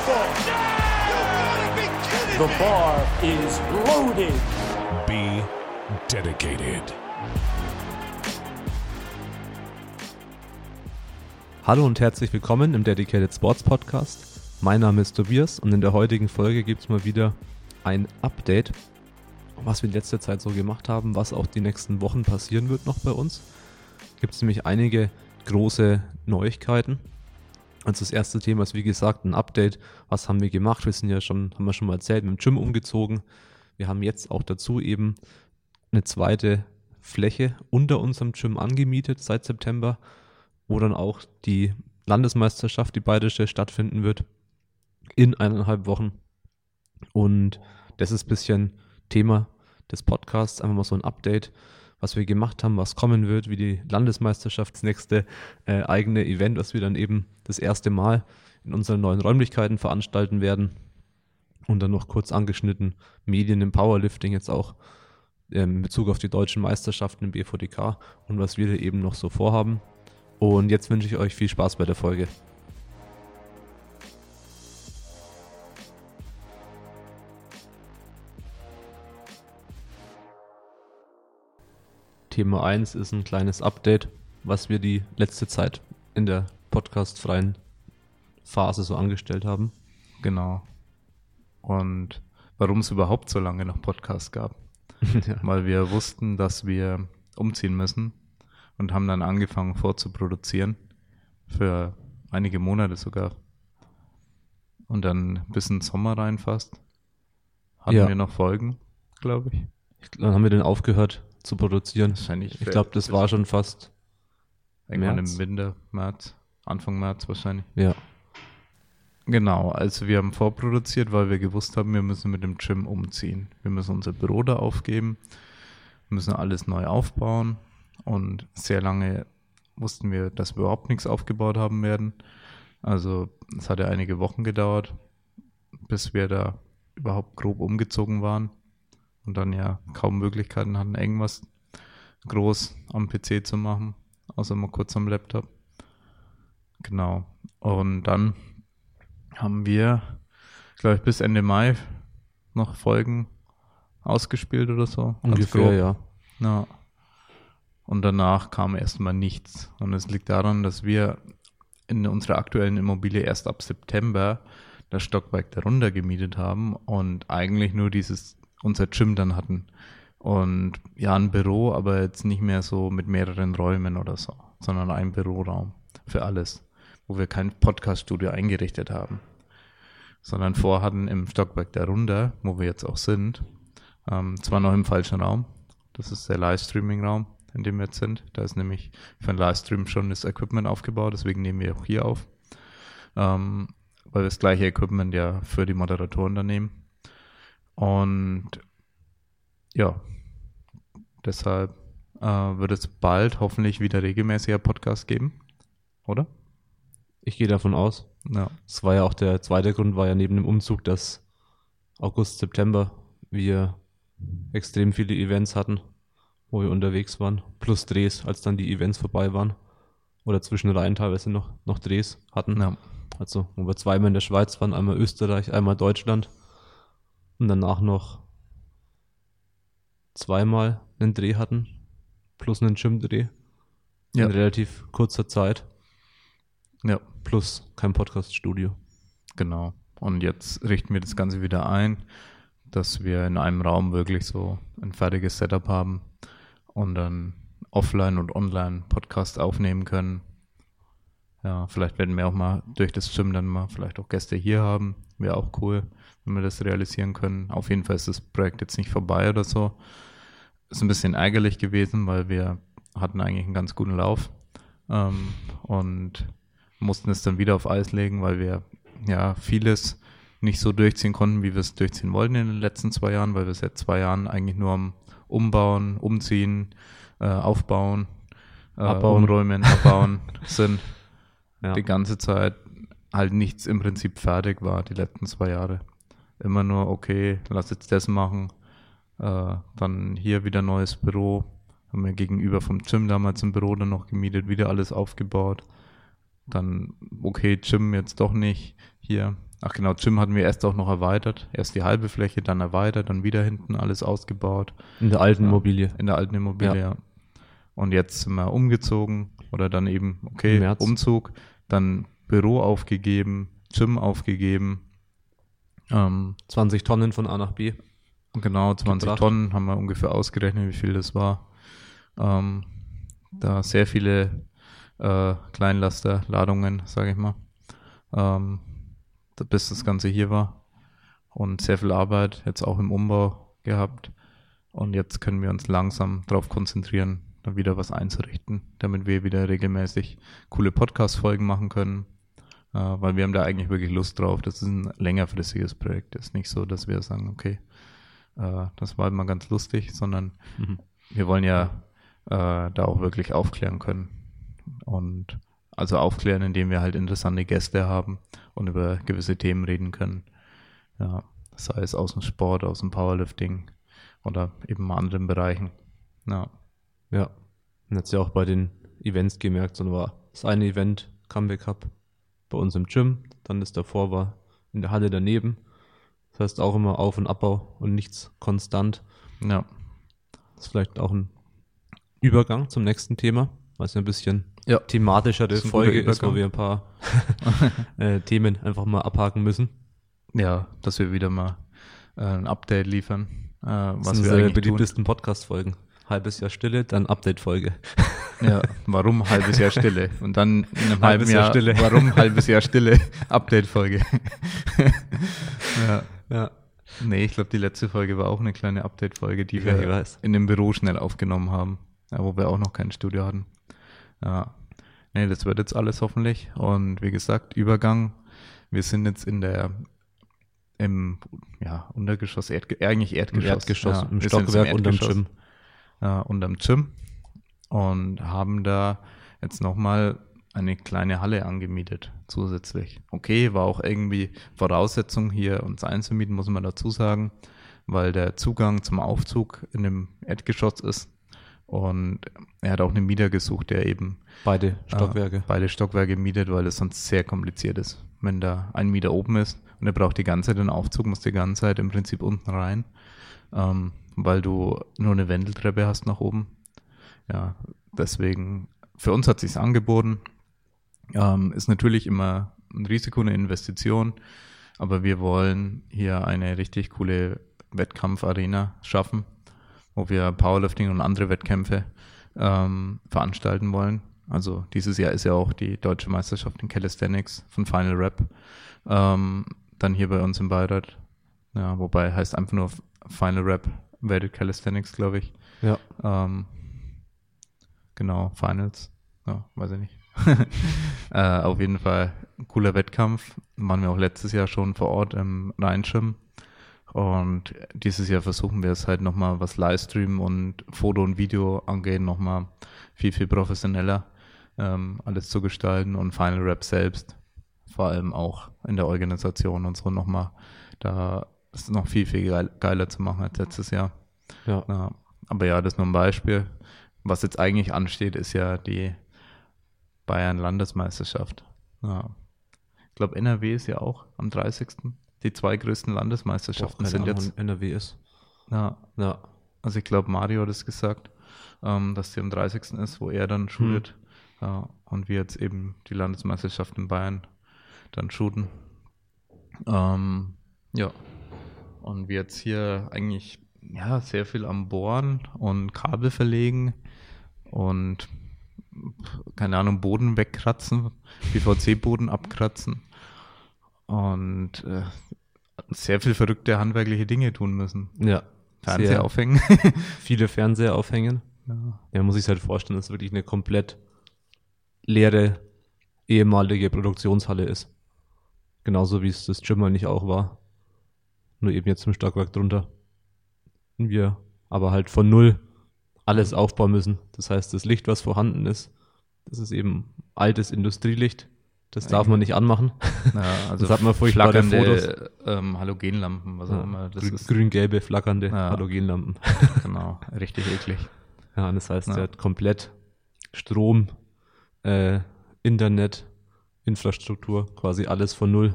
beautiful. The bar is loaded. Be dedicated. Hallo und herzlich willkommen im Dedicated Sports Podcast. Mein Name ist Tobias und in der heutigen Folge gibt es mal wieder ein Update, was wir in letzter Zeit so gemacht haben, was auch die nächsten Wochen passieren wird noch bei uns. Gibt es nämlich einige große Neuigkeiten. Also das erste Thema ist wie gesagt ein Update. Was haben wir gemacht? Wir sind ja schon, haben wir schon mal erzählt, mit dem Gym umgezogen. Wir haben jetzt auch dazu eben eine zweite Fläche unter unserem Gym angemietet seit September, wo dann auch die Landesmeisterschaft, die bayerische, stattfinden wird in eineinhalb Wochen. Und das ist ein bisschen Thema des Podcasts, einfach mal so ein Update, was wir gemacht haben, was kommen wird, wie die Landesmeisterschaft, das nächste äh, eigene Event, was wir dann eben das erste Mal in unseren neuen Räumlichkeiten veranstalten werden. Und dann noch kurz angeschnitten Medien im Powerlifting jetzt auch ähm, in Bezug auf die deutschen Meisterschaften im BVDK und was wir eben noch so vorhaben. Und jetzt wünsche ich euch viel Spaß bei der Folge. Thema 1 ist ein kleines Update, was wir die letzte Zeit in der podcastfreien Phase so angestellt haben. Genau. Und warum es überhaupt so lange noch Podcasts gab. ja. Weil wir wussten, dass wir umziehen müssen und haben dann angefangen vorzuproduzieren. Für einige Monate sogar. Und dann bis in den Sommer rein fast. Hatten Ja. wir noch Folgen, glaube ich. Ich, dann haben wir den aufgehört zu produzieren. Wahrscheinlich. Ich glaube, das war schon fast. irgendwann März. im Winter, März, Anfang März wahrscheinlich. Ja. Genau, also wir haben vorproduziert, weil wir gewusst haben, wir müssen mit dem Gym umziehen. Wir müssen unser Büro da aufgeben, müssen alles neu aufbauen und sehr lange wussten wir, dass wir überhaupt nichts aufgebaut haben werden. Also es hat ja einige Wochen gedauert, bis wir da überhaupt grob umgezogen waren und dann ja kaum Möglichkeiten hatten, irgendwas groß am PC zu machen, außer mal kurz am Laptop. Genau. Und dann haben wir, glaube ich, bis Ende Mai noch Folgen ausgespielt oder so. Ungefähr, ja. Ja. Und danach kam erstmal nichts. Und es liegt daran, dass wir in unserer aktuellen Immobilie erst ab September das Stockwerk darunter gemietet haben und eigentlich nur dieses, unser Gym dann hatten. Und ja, ein Büro, aber jetzt nicht mehr so mit mehreren Räumen oder so, sondern ein Büroraum für alles, wo wir kein Podcast-Studio eingerichtet haben, sondern vorhatten im Stockwerk darunter, wo wir jetzt auch sind, ähm, zwar noch im falschen Raum, das ist der Livestreaming-Raum, in dem wir jetzt sind. Da ist nämlich für einen Livestream schon das Equipment aufgebaut, deswegen nehmen wir auch hier auf. Ähm, weil wir das gleiche Equipment ja für die Moderatoren dann nehmen. Und ja, deshalb äh, wird es bald hoffentlich wieder regelmäßiger Podcast geben, oder? Ich gehe davon aus. Ja. Das war ja auch der zweite Grund, war ja neben dem Umzug, dass August, September wir extrem viele Events hatten, wo wir unterwegs waren, plus Drehs, als dann die Events vorbei waren. Oder zwischenreihen teilweise noch, noch Drehs hatten. ja. Also, wo wir zweimal in der Schweiz waren, einmal Österreich, einmal Deutschland. Und danach noch zweimal einen Dreh hatten, plus einen Gym-Dreh. Ja. In relativ kurzer Zeit, ja. plus kein Podcast-Studio. Genau. Und jetzt richten wir das Ganze wieder ein, dass wir in einem Raum wirklich so ein fertiges Setup haben und dann offline und online Podcast aufnehmen können. Ja, vielleicht werden wir auch mal durch das Gym dann mal vielleicht auch Gäste hier haben. Wäre auch cool, wenn wir das realisieren können. Auf jeden Fall ist das Projekt jetzt nicht vorbei oder so. Ist ein bisschen ärgerlich gewesen, weil wir hatten eigentlich einen ganz guten Lauf ähm, und mussten es dann wieder auf Eis legen, weil wir ja vieles nicht so durchziehen konnten, wie wir es durchziehen wollten in den letzten zwei Jahren, weil wir seit zwei Jahren eigentlich nur am Umbauen, Umziehen, äh, Aufbauen, äh, Abbauen. Umräumen, Abbauen sind. Ja. Die ganze Zeit halt nichts im Prinzip fertig war, die letzten zwei Jahre. Immer nur, okay, lass jetzt das machen. Äh, dann hier wieder neues Büro. Haben wir gegenüber vom Gym damals ein Büro dann noch gemietet, wieder alles aufgebaut. Dann, okay, Gym jetzt doch nicht hier. ach genau, Gym hatten wir erst auch noch erweitert. Erst die halbe Fläche, dann erweitert, dann wieder hinten alles ausgebaut. In der alten Ja. Immobilie. In der alten Immobilie, Ja. ja. Und jetzt sind wir umgezogen oder dann eben, Im okay. Umzug, dann Büro aufgegeben, Gym aufgegeben. Ähm, 20 Tonnen von A nach B. genau, 20 Gebracht. Tonnen haben wir ungefähr ausgerechnet, wie viel das war. Ähm, da sehr viele äh, Kleinlasterladungen, sage ich mal, ähm, da- bis das Ganze hier war. Und sehr viel Arbeit, jetzt auch im Umbau gehabt. Und jetzt können wir uns langsam darauf konzentrieren, da wieder was einzurichten, damit wir wieder regelmäßig coole Podcast-Folgen machen können. Äh, weil wir haben da eigentlich wirklich Lust drauf. Das ist ein längerfristiges Projekt. Das ist nicht so, dass wir sagen, okay, äh, das war immer ganz lustig, sondern Mhm. wir wollen ja äh, da auch wirklich aufklären können. Und also aufklären, indem wir halt interessante Gäste haben und über gewisse Themen reden können. Ja, sei es aus dem Sport, aus dem Powerlifting oder eben anderen Bereichen. Ja, Ja. Man hat es ja auch bei den Events gemerkt, so war das eine Event, Comeback Cup, bei uns im Gym, dann das davor war in der Halle daneben. Das heißt auch immer Auf- und Abbau und nichts konstant. ja, Das ist vielleicht auch ein Übergang zum nächsten Thema, weil es ja ein bisschen Ja. thematischere Das ist Folge ist, wo wir ein paar äh, Themen einfach mal abhaken müssen. ja, dass wir wieder mal äh, ein Update liefern, äh, Das was sind wir beliebtesten Podcast-Folgen. Halbes Jahr Stille, dann Update-Folge. Ja, warum halbes Jahr Stille? Und dann in einem halben Halbes Jahr Jahr, Stille. warum halbes Jahr Stille? Update-Folge. ja. Ja. Nee, ich glaube, die letzte Folge war auch eine kleine Update-Folge, die Ja, wir in dem Büro schnell aufgenommen haben, wo wir auch noch kein Studio hatten. Ja. Nee, das wird jetzt alles hoffentlich. Und wie gesagt, Übergang. Wir sind jetzt in der im ja, Untergeschoss, Erdge eigentlich Im Erdgeschoss. Erdgeschoss, ja, im Stockwerk unterm Gym. Äh, unterm Gym und haben da jetzt nochmal eine kleine Halle angemietet zusätzlich. Okay, war auch irgendwie Voraussetzung hier uns einzumieten, muss man dazu sagen, weil der Zugang zum Aufzug in dem Erdgeschoss ist und er hat auch einen Mieter gesucht, der eben Beide Stockwerke. äh, beide Stockwerke mietet, weil es sonst sehr kompliziert ist. Wenn da ein Mieter oben ist und er braucht die ganze Zeit den Aufzug, muss die ganze Zeit im Prinzip unten rein, ähm, weil du nur eine Wendeltreppe hast nach oben. Ja, deswegen, für uns hat sich's angeboten. Ähm, ist natürlich immer ein Risiko, eine Investition, aber wir wollen hier eine richtig coole Wettkampfarena schaffen, wo wir Powerlifting und andere Wettkämpfe ähm, veranstalten wollen. Also dieses Jahr ist ja auch die deutsche Meisterschaft in Calisthenics von Final Rap. Ähm, dann hier bei uns im Beirat. Ja, wobei heißt einfach nur Final Rap Weighted Calisthenics, glaube ich. Ja. Ähm, genau, Finals. Ja, weiß ich nicht. äh, auf jeden Fall ein cooler Wettkampf. Waren wir auch letztes Jahr schon vor Ort im Rheinschirm. Und dieses Jahr versuchen wir es halt nochmal, was Livestream und Foto und Video angeht, nochmal viel, viel professioneller ähm, alles zu gestalten und Final Rap selbst, vor allem auch in der Organisation und so nochmal, da ist noch viel, viel geil, geiler zu machen als letztes Jahr. Ja. Ja, aber ja, das ist nur ein Beispiel. Was jetzt eigentlich ansteht, ist ja die Bayern-Landesmeisterschaft. Ja. Ich glaube, NRW ist ja auch am 30. Die zwei größten Landesmeisterschaften Boah, sind Ahnung, jetzt. NRW ist. Ja, Ja. also ich glaube, Mario hat es gesagt, ähm, dass die am 30. ist, wo er dann shootet. Ja, und wir jetzt eben die Landesmeisterschaft in Bayern dann shooten. Ähm, ja. Und wir jetzt hier eigentlich ja, sehr viel am Bohren und Kabel verlegen und keine Ahnung, Boden wegkratzen, PVC-Boden abkratzen und äh, sehr viel verrückte handwerkliche Dinge tun müssen. Ja. Fernseher Sehr aufhängen. viele Fernseher aufhängen. ja. Ja, muss ich halt vorstellen, dass es wirklich eine komplett leere ehemalige Produktionshalle ist. Genauso wie es das Gym nicht auch war. Nur eben jetzt im Stockwerk drunter. Und wir aber halt von null alles aufbauen müssen. Das heißt, das Licht, was vorhanden ist, das ist eben altes Industrielicht. Das darf man nicht anmachen. Ja, also Das hat man furchtbare flackernde, Ähm, Halogenlampen, was auch immer. Das Grün- ist Grün-gelbe, flackernde Ja. Halogenlampen. genau richtig eklig. Ja, und das heißt, Ja. er hat komplett Strom, äh, Internet, Infrastruktur, quasi alles von null.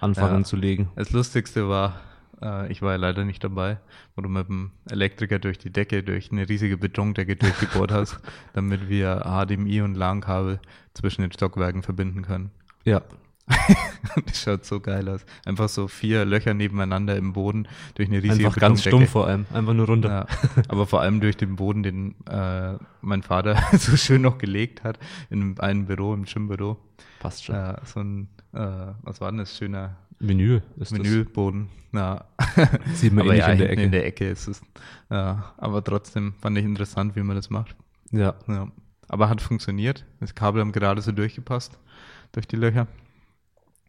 anfangen Ja. zu legen. Das Lustigste war, äh, ich war ja leider nicht dabei, wo du mit dem Elektriker durch die Decke, durch eine riesige Betondecke durchgebohrt hast, damit wir HDMI und LAN-Kabel zwischen den Stockwerken verbinden können. Ja, das schaut so geil aus. Einfach so vier Löcher nebeneinander im Boden durch eine riesige einfach ganz stumpf vor allem. Einfach nur runter. Ja, aber vor allem durch den Boden, den äh, mein Vater so schön noch gelegt hat, in einem Büro, im Gymbüro. Passt schon. Ja, so ein, äh, was war denn das, schöner Vinyl ist Menüboden. Ja. Sieht man aber eh nicht ja, in der Ecke. in der Ecke ist es. Ja, aber trotzdem fand ich interessant, wie man das macht. ja, Ja. Aber hat funktioniert. Das Kabel haben gerade so durchgepasst durch die Löcher.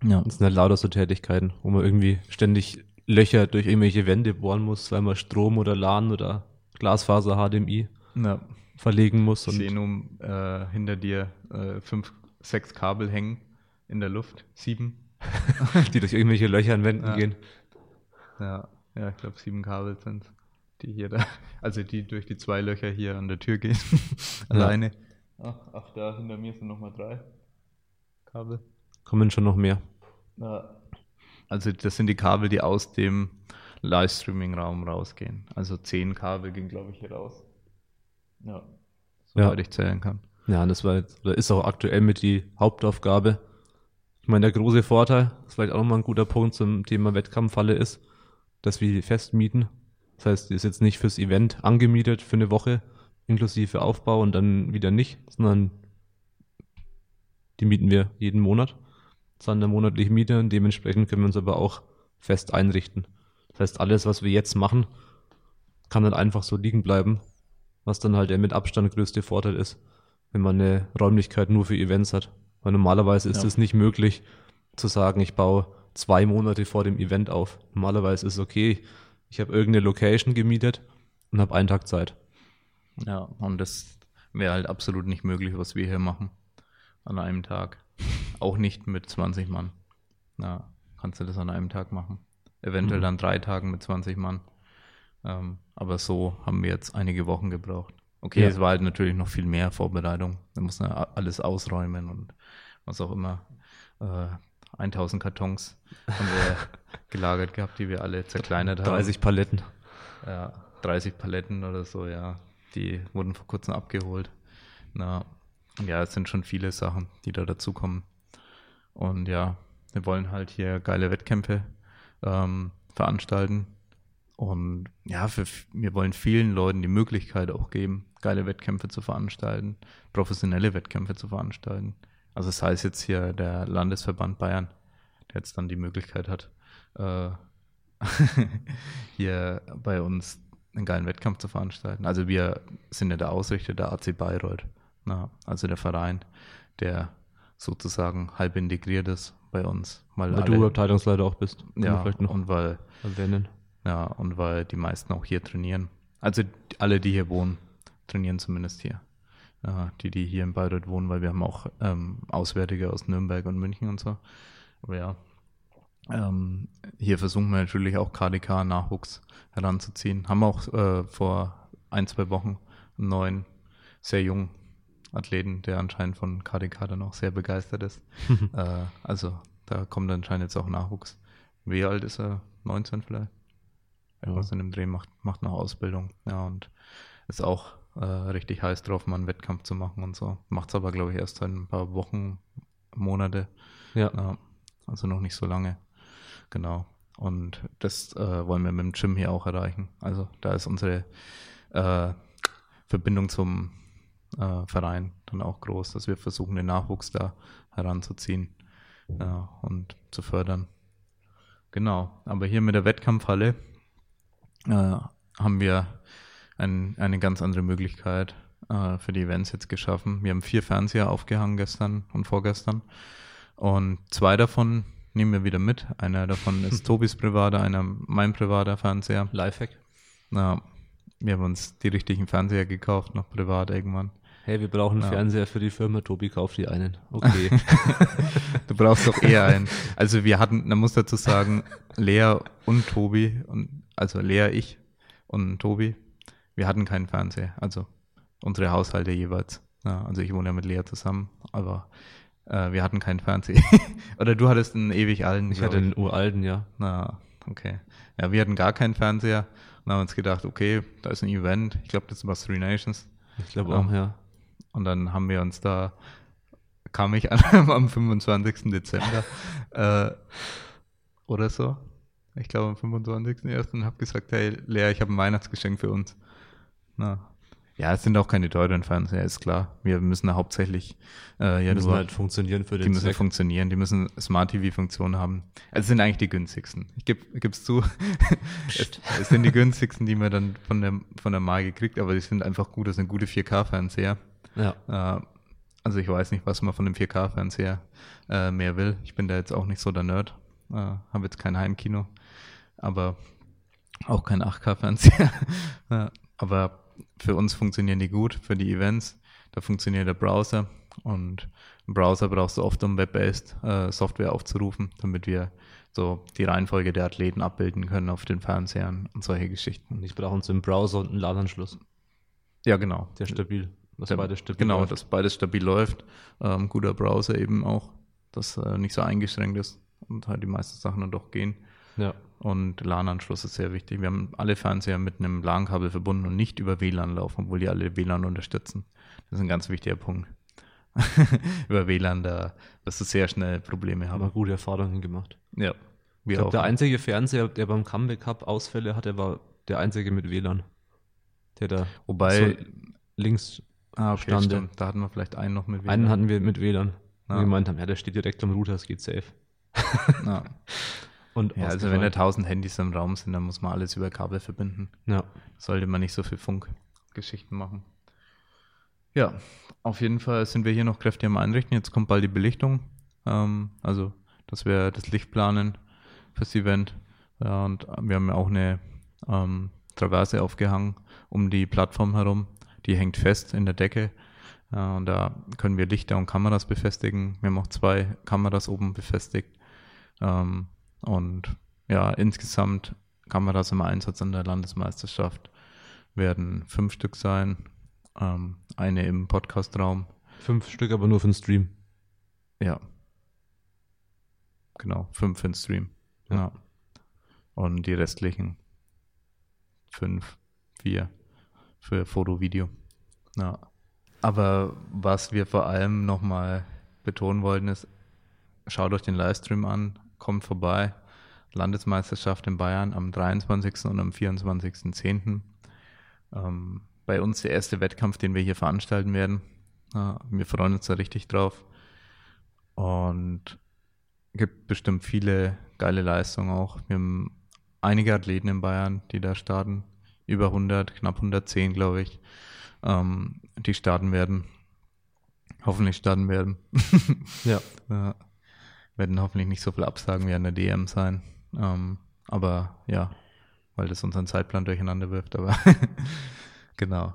Ja. das sind halt lauter so Tätigkeiten, wo man irgendwie ständig Löcher durch irgendwelche Wände bohren muss, weil man Strom oder LAN oder Glasfaser HDMI ja. verlegen muss. Ich sehe nun äh, hinter dir äh, fünf, sechs Kabel hängen in der Luft. Sieben. die durch irgendwelche Löcher an Wänden Ja. gehen. Ja, ja ich glaube sieben Kabel sind die hier da. Also die durch die zwei Löcher hier an der Tür gehen. Alleine. Ach, ach, da hinter mir sind nochmal drei Kabel. Kommen schon noch mehr. Ja. Also das sind die Kabel, die aus dem Livestreaming-Raum rausgehen. Also zehn Kabel gehen, glaube ich, hier raus. Ja. Soweit ich zählen kann. Ja, das war jetzt, oder ist auch aktuell mit die Hauptaufgabe. Ich meine, der große Vorteil, das ist vielleicht auch nochmal ein guter Punkt zum Thema Wettkampfhalle ist, dass wir die festmieten. Das heißt, die ist jetzt nicht fürs Event angemietet für eine Woche, inklusive Aufbau und dann wieder nicht, sondern die mieten wir jeden Monat. Zahlen eine monatliche Miete und dementsprechend können wir uns aber auch fest einrichten. Das heißt, alles, was wir jetzt machen, kann dann einfach so liegen bleiben, was dann halt der mit Abstand größte Vorteil ist, wenn man eine Räumlichkeit nur für Events hat. Weil normalerweise ist Ja. es nicht möglich zu sagen, ich baue zwei Monate vor dem Event auf. Normalerweise ist es okay, ich habe irgendeine Location gemietet und habe einen Tag Zeit. Ja, und das wäre halt absolut nicht möglich, was wir hier machen. An einem Tag. Auch nicht mit 20 Mann. Ja, kannst du das an einem Tag machen. Eventuell Mhm. an drei Tagen mit 20 Mann. Ähm, aber so haben wir jetzt einige Wochen gebraucht. Okay, Ja. es war halt natürlich noch viel mehr Vorbereitung. Da muss man alles ausräumen und was auch immer. Äh, 1000 Kartons haben wir gelagert gehabt, die wir alle zerkleinert haben. 30 Paletten. Ja, 30 Paletten oder so, ja. Die wurden vor kurzem abgeholt. Na, ja, es sind schon viele Sachen, die da dazukommen. Und ja, wir wollen halt hier geile Wettkämpfe ähm, veranstalten. Und ja, für, wir wollen vielen Leuten die Möglichkeit auch geben, geile Wettkämpfe zu veranstalten, professionelle Wettkämpfe zu veranstalten. Also sei es jetzt hier der Landesverband Bayern, der jetzt dann die Möglichkeit hat, äh, hier bei uns einen geilen Wettkampf zu veranstalten. Also wir sind ja der Ausrichter der AC Bayreuth, na, also der Verein, der sozusagen halb integriert ist bei uns. Weil, Weil alle, du Abteilungsleiter auch bist. Ja, vielleicht noch und weil erwähnen. ja, und weil die meisten auch hier trainieren. Also alle, die hier wohnen, trainieren zumindest hier. Ja, die, die hier in Bayreuth wohnen, weil wir haben auch ähm, Auswärtige aus Nürnberg und München und so. Aber ja, ähm, hier versuchen wir natürlich auch KDK-Nachwuchs heranzuziehen. Haben auch äh, vor ein, zwei Wochen einen neuen, sehr jungen Athleten, der anscheinend von KDK dann auch sehr begeistert ist. äh, also da kommt anscheinend jetzt auch Nachwuchs. Wie alt ist er? 19 vielleicht? Ja. Was in dem Dreh macht, macht noch Ausbildung. Ja, und ist auch äh, richtig heiß drauf, mal einen Wettkampf zu machen und so. Macht es aber, glaube ich, erst seit ein paar Wochen, Monate. Ja. Ja, also noch nicht so lange. Genau. Und das äh, wollen wir mit dem Gym hier auch erreichen. Also da ist unsere äh, Verbindung zum äh, Verein dann auch groß, dass wir versuchen, den Nachwuchs da heranzuziehen und zu fördern. Genau. Aber hier mit der Wettkampfhalle äh, haben wir ein, eine ganz andere Möglichkeit äh, für die Events jetzt geschaffen. Wir haben vier Fernseher aufgehangen gestern und vorgestern. Und zwei davon nehmen wir wieder mit. Einer davon ist Tobis privater, einer mein privater Fernseher. Lifehack. Na, wir haben uns die richtigen Fernseher gekauft, noch privat irgendwann. Hey, wir brauchen einen Ja. Fernseher für die Firma. Tobi kauft die einen. Okay. Du brauchst doch eher einen. Also wir hatten, man muss dazu sagen, Lea und Tobi, und, also Lea, ich und Tobi, wir hatten keinen Fernseher. Also unsere Haushalte jeweils. Ja, also ich wohne ja mit Lea zusammen, aber Äh, wir hatten keinen Fernseher. Oder du hattest einen ewig alten. Ich hatte den uralten, ja. Na, okay. Ja, wir hatten gar keinen Fernseher und haben uns gedacht, okay, da ist ein Event. Ich glaube, das war Three Nations. Ich glaube auch, ja. Und dann haben wir uns da, kam ich an am 25. Dezember äh, oder so. Ich glaube am 25.01. und habe gesagt, hey Lea, ich habe ein Weihnachtsgeschenk für uns. Na. Ja, es sind auch keine teuren Fernseher, ist klar. Wir müssen da hauptsächlich äh, ja, Die müssen nur, halt funktionieren für die den müssen Zweck. funktionieren, die müssen Smart TV-Funktion haben. Also es sind eigentlich die günstigsten. Ich gebe es zu. es, es sind die günstigsten, die man dann von der, von der Marke kriegt, aber die sind einfach gut. Das sind gute 4K-Fernseher. Ja. Äh, also ich weiß nicht, was man von dem 4K-Fernseher äh, mehr will. Ich bin da jetzt auch nicht so der Nerd. Äh, Habe jetzt kein Heimkino, aber auch kein 8K-Fernseher. ja, aber für uns funktionieren die gut, für die Events. Da funktioniert der Browser und im Browser brauchst du oft, um Web-based äh, Software aufzurufen, damit wir so die Reihenfolge der Athleten abbilden können auf den Fernsehern und solche Geschichten. Und ich brauche uns im Browser und einen LAN-Anschluss. Ja, genau. Der stabil. Das Der- beide stabil. Genau, läuft. dass beides stabil läuft. Ähm, guter Browser eben auch, dass äh, nicht so eingeschränkt ist und halt die meisten Sachen dann doch gehen. Ja. Und LAN-Anschluss ist sehr wichtig. Wir haben alle Fernseher mit einem LAN-Kabel verbunden und nicht über WLAN laufen, obwohl die alle WLAN unterstützen. Das ist ein ganz wichtiger Punkt. über WLAN, da wirst du sehr schnell Probleme Haben wir haben. gute Erfahrungen gemacht. Ja. Ich Wir glaube, auch. der einzige Fernseher, der beim Comeback Cup Ausfälle hatte, war der einzige mit WLAN. Der da Wobei, so links, ah, okay, Stande. stimmt. Da hatten wir vielleicht einen noch mit WLAN. einen hatten wir mit WLAN. Ja. gemeint haben, ja, der steht direkt am Router, es geht safe. Ja. Und ja, also wenn da ausgefallen. 1000 Handys im Raum sind, dann muss man alles über Kabel verbinden. ja. sollte man nicht so viel Funkgeschichten machen. Ja, auf jeden Fall sind wir hier noch kräftig am Einrichten. Jetzt kommt bald die Belichtung. Ähm, also, dass wir das Licht planen fürs Event. Ja, und wir haben ja auch eine ähm, Traverse aufgehangen um die Plattform herum. Die hängt fest in der Decke. Ja, und da können wir Lichter und Kameras befestigen. Wir haben auch zwei Kameras oben befestigt. Ähm, und ja, insgesamt Kameras im Einsatz an der Landesmeisterschaft werden fünf Stück sein. Ähm, eine im Podcastraum. Fünf Stück, aber nur für den Stream. Ja. Genau, fünf für den Stream. Ja. Ja. Und die restlichen fünf, vier für Foto, Video. Ja. Aber was wir vor allem nochmal betonen wollten, ist, schaut euch den Livestream an, kommt vorbei. Landesmeisterschaft in Bayern am 23. und am 24.10. Ähm, bei uns der erste Wettkampf, den wir hier veranstalten werden. Ja, wir freuen uns da richtig drauf. Und gibt bestimmt viele geile Leistungen auch. Wir haben einige Athleten in Bayern, die da starten. Über 100, knapp 110, glaube ich, ähm, die starten werden. Hoffentlich starten werden. Ja. Ja, werden hoffentlich nicht so viel Absagen wie an der DM sein. Ähm, aber ja, weil das unseren Zeitplan durcheinander wirft. Aber genau.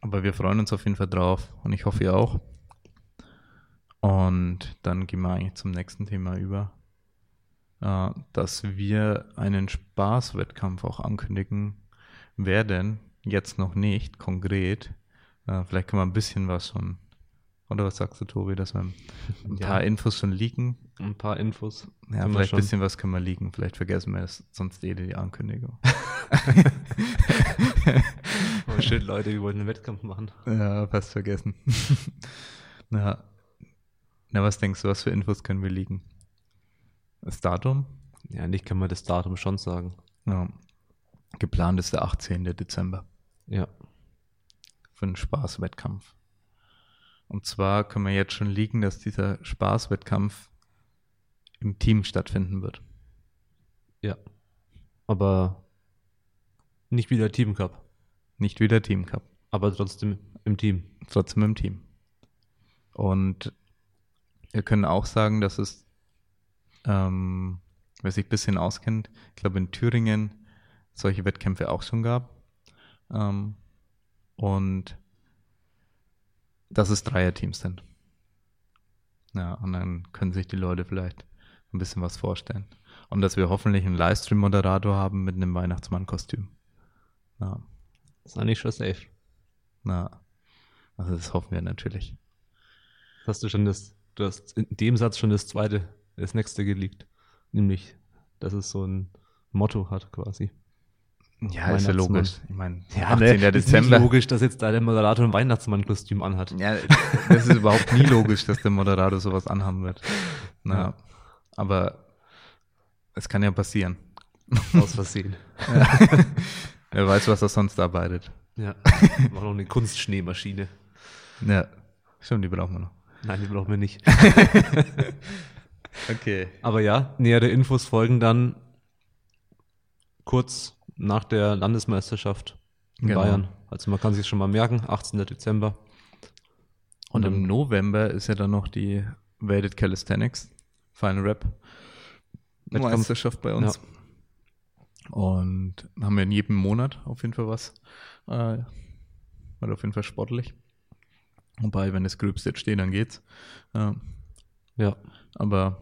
Aber wir freuen uns auf jeden Fall drauf und ich hoffe ihr auch. Und dann gehen wir eigentlich zum nächsten Thema über, äh, dass wir einen Spaßwettkampf auch ankündigen werden. Jetzt noch nicht konkret. Äh, vielleicht können wir ein bisschen was schon. Oder was sagst du, Tobi, dass wir ein Ja. paar Infos schon leaken? Ein paar Infos. Ja, Können wir vielleicht ein bisschen was können wir liegen. Vielleicht vergessen wir es sonst eh die Ankündigung. Oh, shit, Leute, wir wollten einen Wettkampf machen. ja, fast vergessen. Na, na, was denkst du, was für Infos können wir liegen? Das Datum? Ja, nicht kann man das Datum schon sagen. Ja. Geplant ist der 18. Dezember Ja. für einen Spaßwettkampf. Und zwar können wir jetzt schon liegen, dass dieser Spaßwettkampf im Team stattfinden wird. Ja. Aber nicht wieder Team Cup. Nicht wieder Team Cup. Aber trotzdem im Team. trotzdem im Team. Und wir können auch sagen, dass es, ähm, wer sich ein bisschen auskennt, ich glaube in Thüringen solche Wettkämpfe auch schon gab. Ähm, und dass es Dreierteams sind. Ja, und dann können sich die Leute vielleicht ein bisschen was vorstellen. Und dass wir hoffentlich einen Livestream-Moderator haben mit einem Weihnachtsmann-Kostüm. Ja, Das ist eigentlich schon safe. na, also das hoffen wir natürlich. Hast du schon das, du hast in dem Satz schon das zweite, das nächste geleakt. Nämlich, dass es so ein Motto hat quasi. Ja, ist ja logisch. Ich meine, Ja, 18. ne, ist nicht Dezember. logisch, dass jetzt da der Moderator ein Weihnachtsmann-Kostüm anhat. Ja, das ist überhaupt nie logisch, dass der Moderator sowas anhaben wird. Na, Ja. Aber es kann ja passieren. Aus Versehen. Wer weiß, was er sonst arbeitet. Ja. War noch eine Kunstschneemaschine. Ja, stimmt, die brauchen wir noch. Nein, die brauchen wir nicht. Okay. Aber ja, nähere Infos folgen dann kurz nach der Landesmeisterschaft in Genau. Bayern. Also man kann sich schon mal merken, 18. Dezember. Und Und im November ist ja dann noch die Weighted Calisthenics Final Rap. Meisterschaft bei uns. Und haben wir in jedem Monat auf jeden Fall was. Äh, wird auf jeden Fall sportlich. Wobei, wenn das Gröbste jetzt steht, dann geht's. Ja, Ja, aber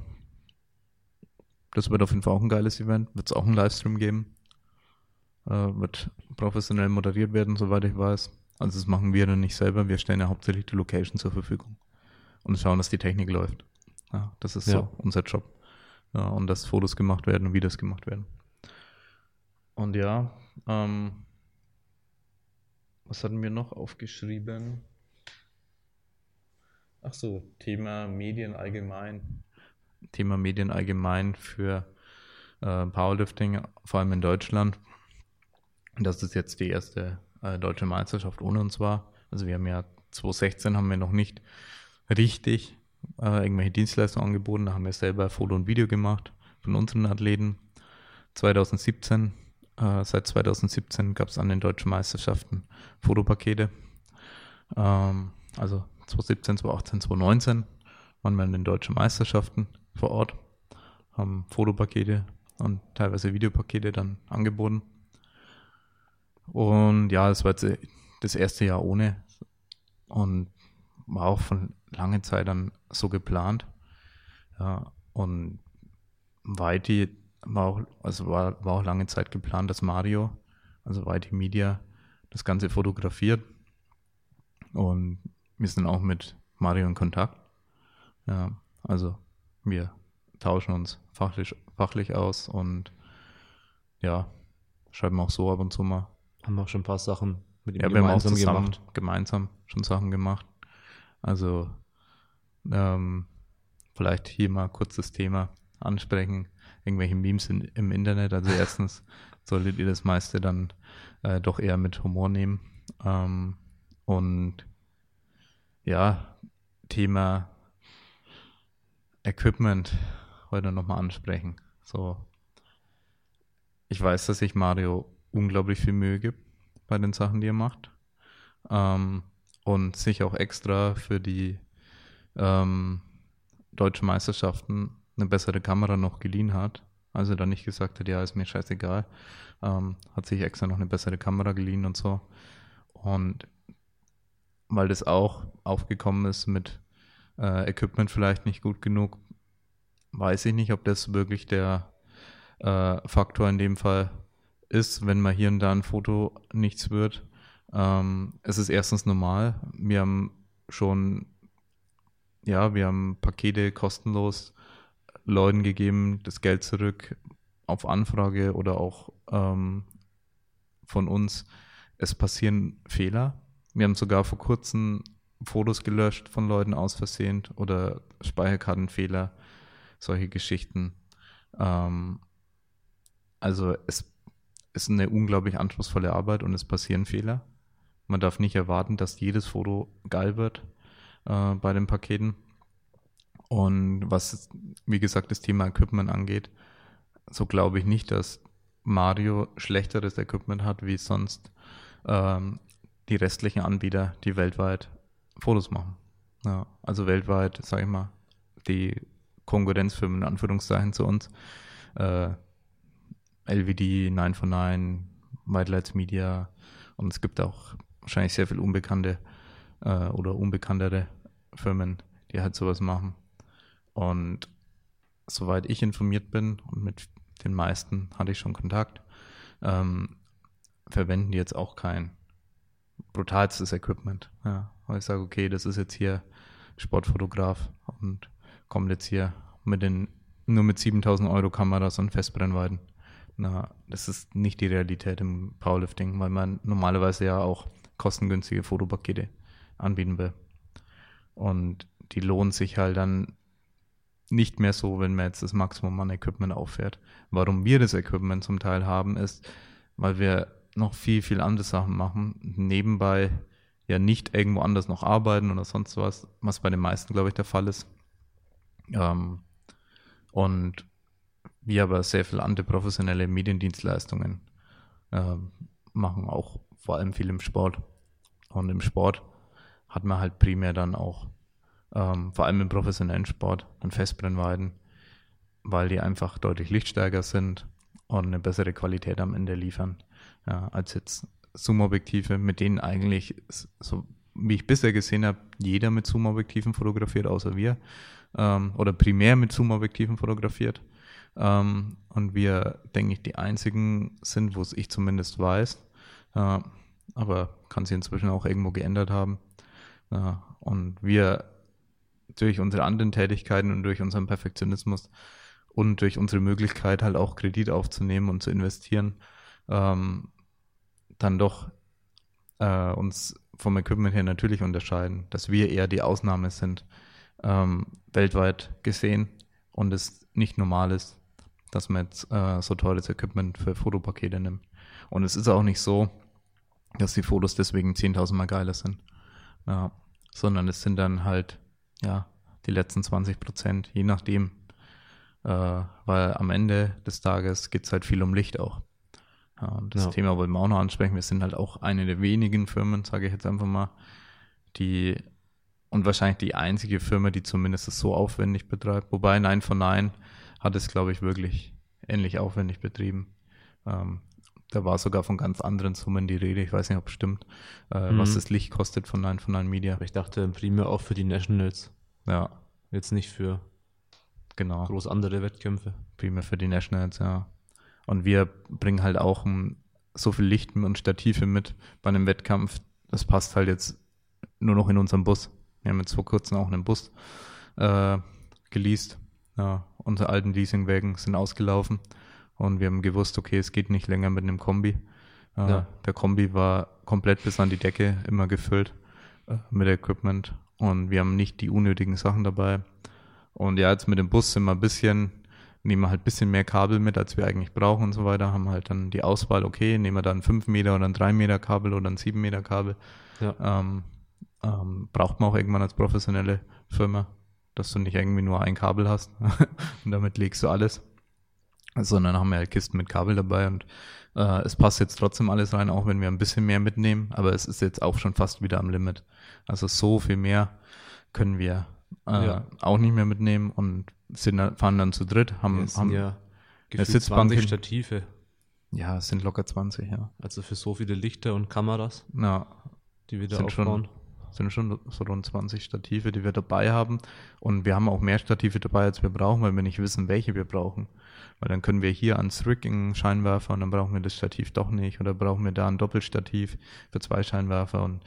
das wird auf jeden Fall auch ein geiles Event. Wird es auch einen Livestream geben. Äh, wird professionell moderiert werden, soweit ich weiß. Also das machen wir dann nicht selber. Wir stellen ja hauptsächlich die Location zur Verfügung und schauen, dass die Technik läuft. Ja, das ist Ja. so unser Job. Ja, und dass Fotos gemacht werden und Videos gemacht werden. Und ja, ähm, was hatten wir noch aufgeschrieben? Ach so, Thema Medien allgemein. Thema Medien allgemein für äh, Powerlifting, vor allem in Deutschland. Dass das jetzt die erste äh, deutsche Meisterschaft ohne uns war. Also wir haben ja 2016 haben wir noch nicht richtig äh, irgendwelche Dienstleistungen angeboten. Da haben wir selber Foto und Video gemacht von unseren Athleten. 2017, äh, seit 2017 gab es an den deutschen Meisterschaften Fotopakete. Ähm, also 2017, 2018, 2019 waren wir an den deutschen Meisterschaften vor Ort, haben Fotopakete und teilweise Videopakete dann angeboten. Und ja, es war jetzt das erste Jahr ohne und war auch von lange Zeit dann so geplant. Ja, und Whitey war auch, also war, war auch lange Zeit geplant, dass Mario, also Whitey Media, das Ganze fotografiert. Und wir sind auch mit Mario in Kontakt. Ja, also wir tauschen uns fachlich, fachlich aus und ja, schreiben auch so ab und zu mal. Haben auch schon ein paar Sachen mit ihm Ja, wir haben auch gemeinsam gemacht. gemeinsam schon Sachen gemacht. Also ähm, vielleicht hier mal kurz das Thema ansprechen. Irgendwelche Memes in, im Internet. Also erstens solltet ihr das meiste dann äh, doch eher mit Humor nehmen. Ähm, und ja, Thema Equipment heute nochmal ansprechen. So, ich weiß, dass sich Mario unglaublich viel Mühe gibt bei den Sachen, die er macht. Ähm, und sich auch extra für die ähm, deutschen Meisterschaften eine bessere Kamera noch geliehen hat. Also dann nicht gesagt hat, ja, ist mir scheißegal. Ähm, hat sich extra noch eine bessere Kamera geliehen und so. Und weil das auch aufgekommen ist mit äh, Equipment vielleicht nicht gut genug, weiß ich nicht, ob das wirklich der äh, Faktor in dem Fall ist, wenn mal hier und da ein Foto nichts wird. Ähm, es ist erstens normal. Wir haben schon, ja, wir haben Pakete kostenlos Leuten gegeben, das Geld zurück auf Anfrage oder auch ähm, von uns. Es passieren Fehler. Wir haben sogar vor kurzem Fotos gelöscht von Leuten aus Versehen oder Speicherkartenfehler, solche Geschichten. Ähm, also es ist eine unglaublich anspruchsvolle Arbeit und es passieren Fehler. Man darf nicht erwarten, dass jedes Foto geil wird äh, bei den Paketen. Und was, wie gesagt, das Thema Equipment angeht, so glaube ich nicht, dass Mario schlechteres Equipment hat wie sonst ähm, die restlichen Anbieter, die weltweit Fotos machen. Ja, also weltweit, sage ich mal, die Konkurrenzfirmen in Anführungszeichen zu uns. Äh, LVD, 9 von 9, White Lights Media und es gibt auch wahrscheinlich sehr viel unbekannte äh, oder unbekanntere Firmen, die halt sowas machen. Und soweit ich informiert bin und mit den meisten hatte ich schon Kontakt, ähm, verwenden die jetzt auch kein brutalstes Equipment. Ja, weil ich sage, okay, das ist jetzt hier Sportfotograf und kommt jetzt hier mit den nur mit 7000 Euro Kameras und Festbrennweiten. Na, das ist nicht die Realität im Powerlifting, weil man normalerweise ja auch kostengünstige Fotopakete anbieten will. Und die lohnen sich halt dann nicht mehr so, wenn man jetzt das Maximum an Equipment auffährt. Warum wir das Equipment zum Teil haben, ist, weil wir noch viel, viel andere Sachen machen, nebenbei ja nicht irgendwo anders noch arbeiten oder sonst was, was bei den meisten, glaube ich, der Fall ist. Ähm, und wir aber sehr viel andere professionelle Mediendienstleistungen äh, machen, auch vor allem viel im Sport. Und im Sport hat man halt primär dann auch, ähm, vor allem im professionellen Sport, dann Festbrennweiten, weil die einfach deutlich lichtstärker sind und eine bessere Qualität am Ende liefern, ja, als jetzt Zoom-Objektive, mit denen eigentlich, so wie ich bisher gesehen habe, jeder mit Zoom-Objektiven fotografiert, außer wir, ähm, oder primär mit Zoom-Objektiven fotografiert. Ähm, und wir, denke ich, die einzigen sind, wo es ich zumindest weiß, äh, aber kann sich inzwischen auch irgendwo geändert haben. Äh, und wir durch unsere anderen Tätigkeiten und durch unseren Perfektionismus und durch unsere Möglichkeit halt auch Kredit aufzunehmen und zu investieren, ähm, dann doch äh, uns vom Equipment her natürlich unterscheiden, dass wir eher die Ausnahme sind, ähm, weltweit gesehen und es nicht normal ist, dass man jetzt äh, so teures Equipment für Fotopakete nimmt. Und es ist auch nicht so, dass die Fotos deswegen 10.000 Mal geiler sind, ja, sondern es sind dann halt, ja, die letzten 20 Prozent, je nachdem, äh, weil am Ende des Tages geht es halt viel um Licht auch. Ja, und das ja. Thema wollen wir auch noch ansprechen. Wir sind halt auch eine der wenigen Firmen, sage ich jetzt einfach mal, die und wahrscheinlich die einzige Firma, die zumindest das so aufwendig betreibt. Wobei Nein von Nein hat es, glaube ich, wirklich ähnlich aufwendig betrieben. Ähm, da war sogar von ganz anderen Summen die Rede. Ich weiß nicht, ob es stimmt, äh, mhm. was das Licht kostet von Nein von Nein Media. ich dachte primär auch für die Nationals. Ja. Jetzt nicht für genau. groß andere Wettkämpfe. Primär für die Nationals, ja. Und wir bringen halt auch um, so viel Licht und Stative mit bei einem Wettkampf. Das passt halt jetzt nur noch in unserem Bus. Wir haben jetzt vor kurzem auch einen Bus äh, geleast. Ja, unsere alten Leasingwagen sind ausgelaufen und wir haben gewusst, okay, es geht nicht länger mit einem Kombi. Äh, ja. Der Kombi war komplett bis an die Decke immer gefüllt äh, mit Equipment und wir haben nicht die unnötigen Sachen dabei. Und ja, jetzt mit dem Bus sind wir ein bisschen, nehmen wir halt ein bisschen mehr Kabel mit, als wir eigentlich brauchen und so weiter, haben halt dann die Auswahl, okay, nehmen wir dann 5 Meter oder ein 3 Meter Kabel oder ein 7 Meter Kabel. Ja. Ähm, ähm, braucht man auch irgendwann als professionelle Firma, dass du nicht irgendwie nur ein Kabel hast und damit legst du alles, sondern haben wir halt Kisten mit Kabel dabei und äh, es passt jetzt trotzdem alles rein, auch wenn wir ein bisschen mehr mitnehmen, aber es ist jetzt auch schon fast wieder am Limit. Also so viel mehr können wir äh, ja. auch nicht mehr mitnehmen und sind, fahren dann zu dritt, haben, haben ja eine Sitzbank 20 Stative. Ja, es sind locker 20, ja. Also für so viele Lichter und Kameras, ja, die wir da aufbauen. Schon, sind schon so rund 20 Stative, die wir dabei haben. Und wir haben auch mehr Stative dabei, als wir brauchen, weil wir nicht wissen, welche wir brauchen. Weil dann können wir hier ans Rigging Scheinwerfer und dann brauchen wir das Stativ doch nicht. Oder brauchen wir da ein Doppelstativ für zwei Scheinwerfer und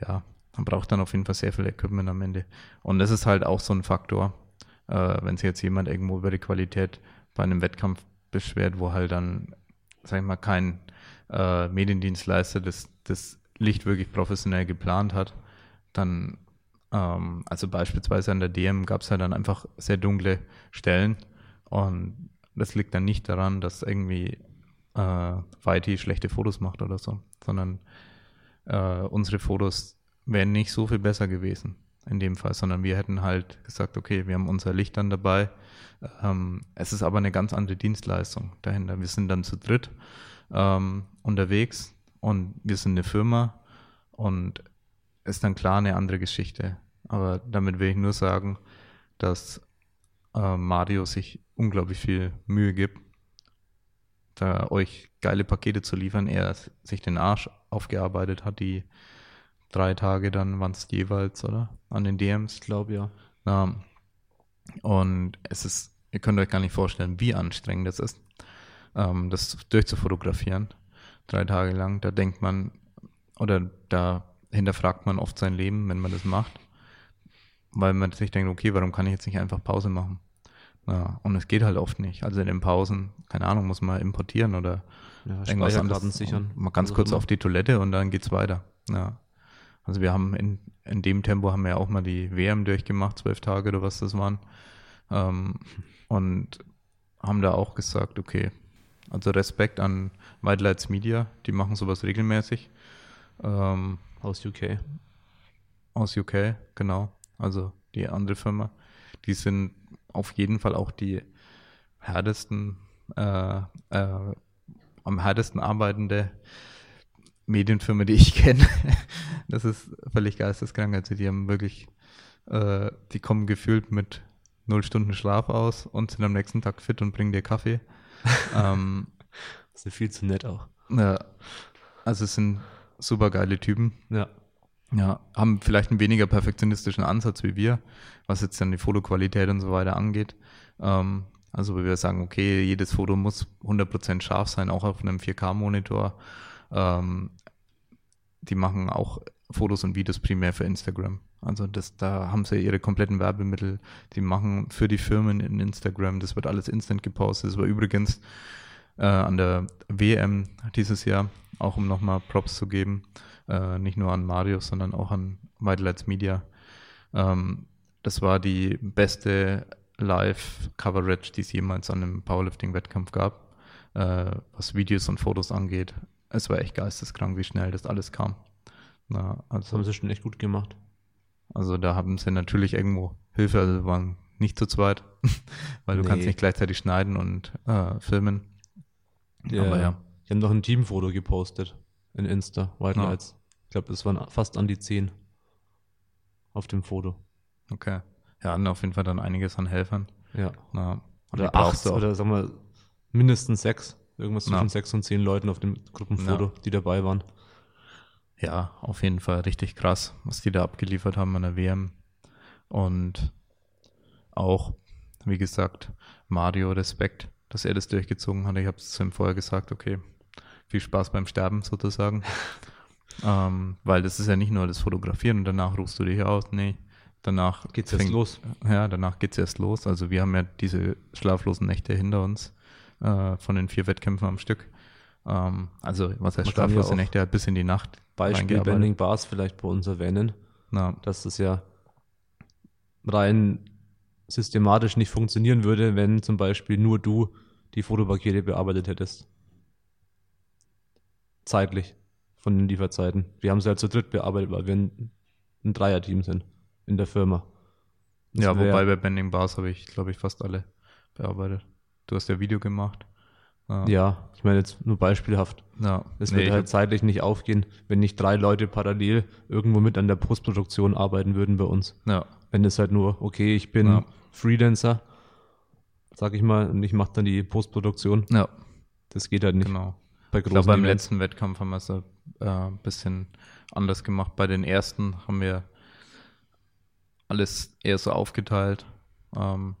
ja, man braucht dann auf jeden Fall sehr viel Equipment am Ende. Und das ist halt auch so ein Faktor, äh, wenn sich jetzt jemand irgendwo über die Qualität bei einem Wettkampf beschwert, wo halt dann, sag ich mal, kein äh, Mediendienstleister das, das Licht wirklich professionell geplant hat, dann, ähm, also beispielsweise an der DM gab es halt dann einfach sehr dunkle Stellen und das liegt dann nicht daran, dass irgendwie äh, Whitey schlechte Fotos macht oder so, sondern äh, unsere Fotos wären nicht so viel besser gewesen in dem Fall, sondern wir hätten halt gesagt, okay, wir haben unser Licht dann dabei. Ähm, es ist aber eine ganz andere Dienstleistung dahinter. Wir sind dann zu dritt ähm, unterwegs und wir sind eine Firma und ist dann klar eine andere Geschichte. Aber damit will ich nur sagen, dass äh, Mario sich unglaublich viel Mühe gibt, da euch geile Pakete zu liefern. Er sich den Arsch aufgearbeitet hat, die drei Tage dann waren es jeweils, oder? An den DMs. Ich glaube, ja. ja. Und es ist, ihr könnt euch gar nicht vorstellen, wie anstrengend es ist, ähm, das durchzufotografieren. Drei Tage lang. Da denkt man, oder da hinterfragt man oft sein Leben, wenn man das macht. weil man sich denkt, okay, warum kann ich jetzt nicht einfach Pause machen? Ja, und es geht halt oft nicht. Also in den Pausen, keine Ahnung, muss man importieren oder Ja, irgendwas anderes sichern. Mal ganz kurz immer. auf die Toilette und dann geht's weiter. Ja. Also wir haben in, in dem Tempo haben wir ja auch mal die WM durchgemacht, zwölf Tage oder was das waren. Ähm, und haben da auch gesagt, okay, also Respekt an White Lights Media, die machen sowas regelmäßig. Ähm, Aus UK. aus UK, genau. Also die andere Firma. Die sind auf jeden Fall auch die härtesten, äh, äh, am härtesten arbeitende Medienfirma, die ich kenne. Das ist völlig geisteskrank. Also die haben wirklich, äh, die kommen gefühlt mit null Stunden Schlaf aus und sind am nächsten Tag fit und bringen dir Kaffee. ähm, Das ist viel zu nett auch. ja, also es sind super geile Typen. Ja. Ja, haben vielleicht einen weniger perfektionistischen Ansatz wie wir, was jetzt dann die Fotoqualität und so weiter angeht. Ähm, also wo wir sagen, okay, jedes Foto muss 100% scharf sein, auch auf einem 4K-Monitor. Ähm, die machen auch Fotos und Videos primär für Instagram. Also das, da haben sie ihre kompletten Werbemittel, die machen für die Firmen in Instagram, das wird alles instant gepostet. Das war übrigens äh, an der WM dieses Jahr, auch um nochmal Props zu geben, äh, nicht nur an Mario, sondern auch an White Lights Media. Ähm, das war die beste Live-Coverage, die es jemals an einem Powerlifting-Wettkampf gab, äh, was Videos und Fotos angeht. Es war echt geisteskrank, wie schnell das alles kam. Na, Das haben also, sie schon echt gut gemacht. also da haben sie natürlich irgendwo Hilfe, also waren nicht zu zweit, weil du Nee. kannst nicht gleichzeitig schneiden und äh, filmen. Die, Aber ja. Die haben doch ein Teamfoto gepostet in Insta, White Ja. Lights. Ich glaube, das waren fast an die 10 auf dem Foto. Okay. Ja, hatten auf jeden Fall dann einiges an Helfern. Ja. Na, Oder acht oder sagen wir mindestens sechs. Irgendwas Ja. zwischen sechs und zehn Leuten auf dem Gruppenfoto, die dabei waren. Ja, auf jeden Fall richtig krass, was die da abgeliefert haben an der WM. Und auch, wie gesagt, Mario Respekt, dass er das durchgezogen hat. Ich habe es zu ihm vorher gesagt, okay, viel Spaß beim Sterben sozusagen. ähm, weil das ist ja nicht nur das Fotografieren und danach rufst du dich aus. Nee, danach Geht's jetzt fängt- los? Ja, danach geht's erst los. Also wir haben ja diese schlaflosen Nächte hinter uns äh, von den vier Wettkämpfen am Stück. Ähm, also was heißt ja schlaflose Nächte? Halt bis in die Nacht. Beispiel. Bending Bars vielleicht bei uns erwähnen, Na, dass das ja rein systematisch nicht funktionieren würde, wenn zum Beispiel nur du die Fotopakete bearbeitet hättest. Zeitlich von den Lieferzeiten. Wir haben sie halt zu dritt bearbeitet, weil wir ein, ein Dreierteam sind in der Firma. Das ja, wobei bei Bending Bars habe ich, glaube ich, fast alle bearbeitet. Du hast ja Video gemacht. Ja, Ja, ich meine jetzt nur beispielhaft. ja. Es Nee, würde ich halt zeitlich nicht aufgehen, wenn nicht drei Leute parallel irgendwo mit an der Postproduktion arbeiten würden bei uns. ja, Wenn es halt nur, okay, ich bin Ja. Freelancer, sag ich mal, und ich mache dann die Postproduktion. ja, Das geht halt nicht genau. Bei Ich großen glaube, beim Events. letzten Wettkampf haben wir es äh, ein bisschen anders gemacht. Bei den ersten haben wir alles eher so aufgeteilt, ähm,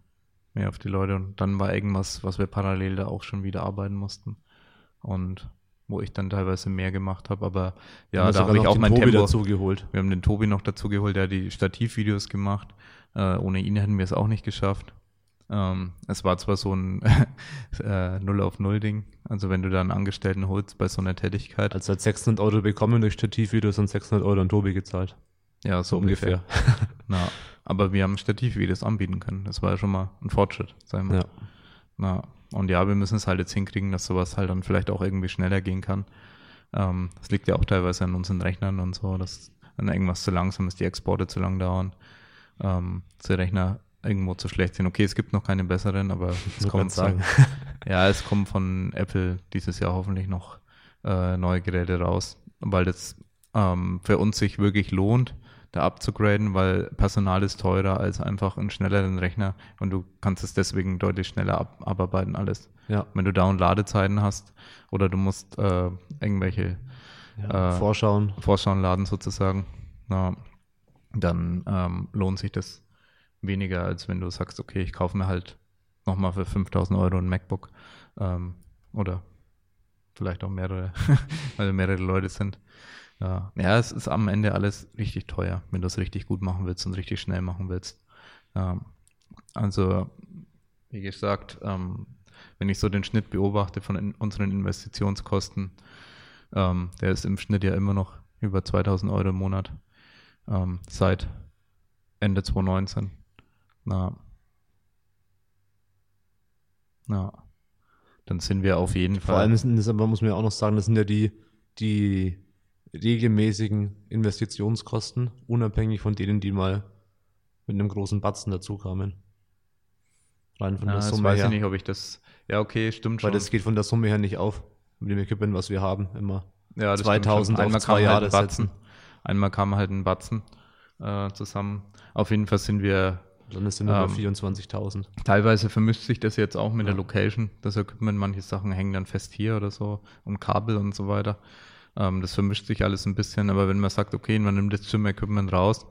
mehr auf die Leute. Und dann war irgendwas, was wir parallel da auch schon wieder arbeiten mussten. Und wo ich dann teilweise mehr gemacht habe. Aber ja, da habe ich auch mein Tobi Tempo. dazu geholt. Wir haben den Tobi noch dazu geholt, der hat die Stativvideos gemacht. Äh, ohne ihn hätten wir es auch nicht geschafft. Ähm, es war zwar so ein äh, Null auf Null Ding, also wenn du da einen Angestellten holst bei so einer Tätigkeit, Also hat 600 Euro bekommen durch Stativvideos und 600 Euro an Tobi gezahlt. ja, so So ungefähr. Na, aber wir haben Stativvideos anbieten können. Das war ja schon mal ein Fortschritt, sagen wir. Ja. Na, und ja, wir müssen es halt jetzt hinkriegen, dass sowas halt dann vielleicht auch irgendwie schneller gehen kann. Ähm, das liegt ja auch teilweise an unseren Rechnern und so, dass dann irgendwas zu langsam ist, die Exporte zu lang dauern, ähm, die Rechner irgendwo zu schlecht sind. Okay, es gibt noch keine besseren, aber es kommt sagen. Ja, es kommen von Apple dieses Jahr hoffentlich noch äh, neue Geräte raus, weil das ähm, für uns sich wirklich lohnt, da abzugraden, weil Personal ist teurer als einfach einen schnelleren Rechner und du kannst es deswegen deutlich schneller ab abarbeiten alles. Ja. Wenn du da und Ladezeiten hast oder du musst äh, irgendwelche ja. Äh, Vorschauen. Vorschauen laden sozusagen, na, dann ähm, lohnt sich das weniger, als wenn du sagst, okay, ich kaufe mir halt nochmal für 5000 Euro ein MacBook ähm, oder vielleicht auch mehrere, weil mehrere Leute sind. Ja. ja, es ist am Ende alles richtig teuer, wenn du es richtig gut machen willst und richtig schnell machen willst. Ja. Also, wie gesagt, ähm, wenn ich so den Schnitt beobachte von in unseren Investitionskosten, ähm, der ist im Schnitt ja immer noch über 2000 Euro im Monat ähm, seit Ende 2019. Na, na, dann sind wir auf jeden Vor Fall. allem sind das aber, muss man ja auch noch sagen, das sind ja die, die regelmäßigen Investitionskosten, unabhängig von denen, die mal mit einem großen Batzen dazu kamen. Rein von ja, der das Summe weiß her. ich nicht, ob ich das. Ja, okay, stimmt Weil schon. das geht von der Summe her nicht auf, mit dem Equipment, was wir haben, immer. ja, das stimmt 2000 schon. auf Einmal kam Jahre halt ein Batzen. Einmal kam halt ein Batzen äh, zusammen. Auf jeden Fall sind wir Dann sind wir bei Ähm, 24.000. Teilweise vermischt sich das jetzt auch mit Ja. der Location, das Equipment. Manche Sachen hängen dann fest hier oder so und Kabel und so weiter. Ähm, das vermischt sich alles ein bisschen, aber wenn man sagt, okay, man nimmt das Gym-Equipment raus,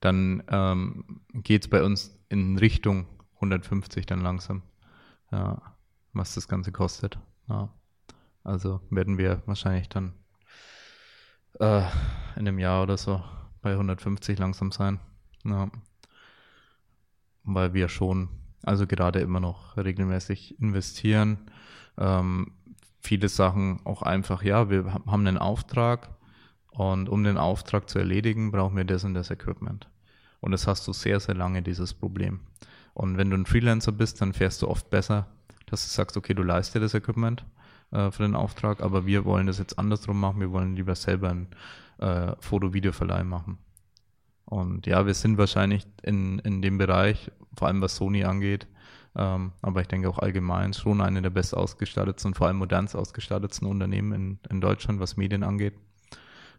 dann ähm, geht es bei uns in Richtung 150 dann langsam, ja, was das Ganze kostet. Ja. Also werden wir wahrscheinlich dann äh, in einem Jahr oder so bei 150 langsam sein. Ja weil wir schon, also gerade immer noch regelmäßig investieren. Ähm, viele Sachen auch einfach, ja, wir ha- haben einen Auftrag und um den Auftrag zu erledigen, brauchen wir das und das Equipment. Und das hast du sehr, sehr lange, dieses Problem. Und wenn du ein Freelancer bist, dann fährst du oft besser, dass du sagst, okay, du leistest dir das Equipment äh, für den Auftrag, aber wir wollen das jetzt andersrum machen, wir wollen lieber selber einen äh, Foto-Video-Verleih machen. Und ja, wir sind wahrscheinlich in, in dem Bereich, vor allem was Sony angeht, ähm, aber ich denke auch allgemein schon eine der best ausgestattetsten und vor allem modernst ausgestattetsten Unternehmen in, in Deutschland, was Medien angeht.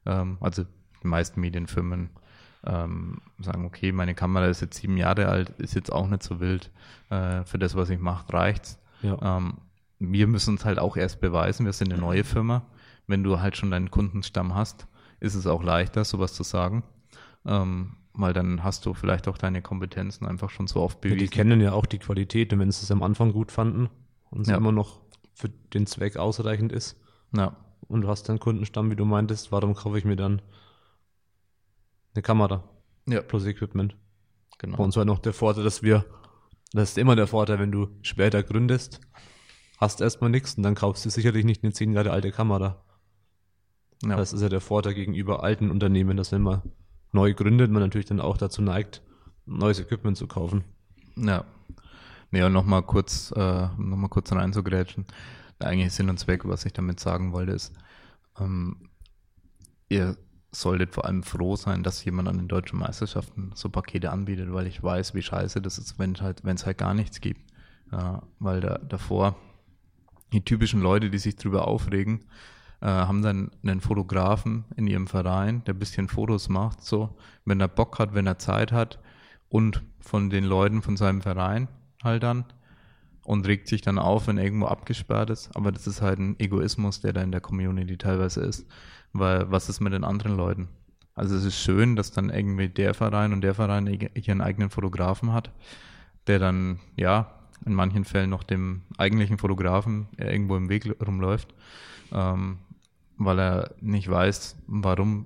Ähm, also die meisten Medienfirmen ähm, sagen, okay, meine Kamera ist jetzt sieben Jahre alt, ist jetzt auch nicht so wild. Äh, für das, was ich mache, reicht's. Ja. Ähm, wir müssen uns halt auch erst beweisen, wir sind eine neue Firma. Wenn du halt schon deinen Kundenstamm hast, ist es auch leichter, sowas zu sagen. Ähm, weil dann hast du vielleicht auch deine Kompetenzen einfach schon so oft Ja, die bewiesen. kennen ja auch die Qualität und wenn sie es am Anfang gut fanden und es Ja. immer noch für den Zweck ausreichend ist Ja, und du hast einen Kundenstamm, wie du meintest, warum kaufe ich mir dann eine Kamera ja plus Equipment? Bei genau. uns war noch der Vorteil, dass wir, das ist immer der Vorteil, wenn du später gründest, hast erstmal nichts und dann kaufst du sicherlich nicht eine zehn Jahre alte Kamera. Ja. Das ist ja der Vorteil gegenüber alten Unternehmen, dass wenn man neu gründet, man natürlich dann auch dazu neigt, neues Equipment zu kaufen. Ja. Nee, und nochmal kurz, äh, noch mal kurz reinzugrätschen. Der eigentliche Sinn und Zweck, was ich damit sagen wollte, ist, ähm, ihr solltet vor allem froh sein, dass jemand an den deutschen Meisterschaften so Pakete anbietet, weil ich weiß, wie scheiße das ist, wenn halt, es halt gar nichts gibt. Ja, weil da, davor die typischen Leute, die sich drüber aufregen, äh, haben dann einen Fotografen in ihrem Verein, der ein bisschen Fotos macht, so, wenn er Bock hat, wenn er Zeit hat und von den Leuten von seinem Verein halt dann und regt sich dann auf, wenn irgendwo abgesperrt ist. Aber das ist halt ein Egoismus, der da in der Community teilweise ist. Weil was ist mit den anderen Leuten? Also es ist schön, dass dann irgendwie der Verein und der Verein ihren eigenen Fotografen hat, der dann, ja, in manchen Fällen noch dem eigentlichen Fotografen irgendwo im Weg rumläuft, ähm, weil er nicht weiß, warum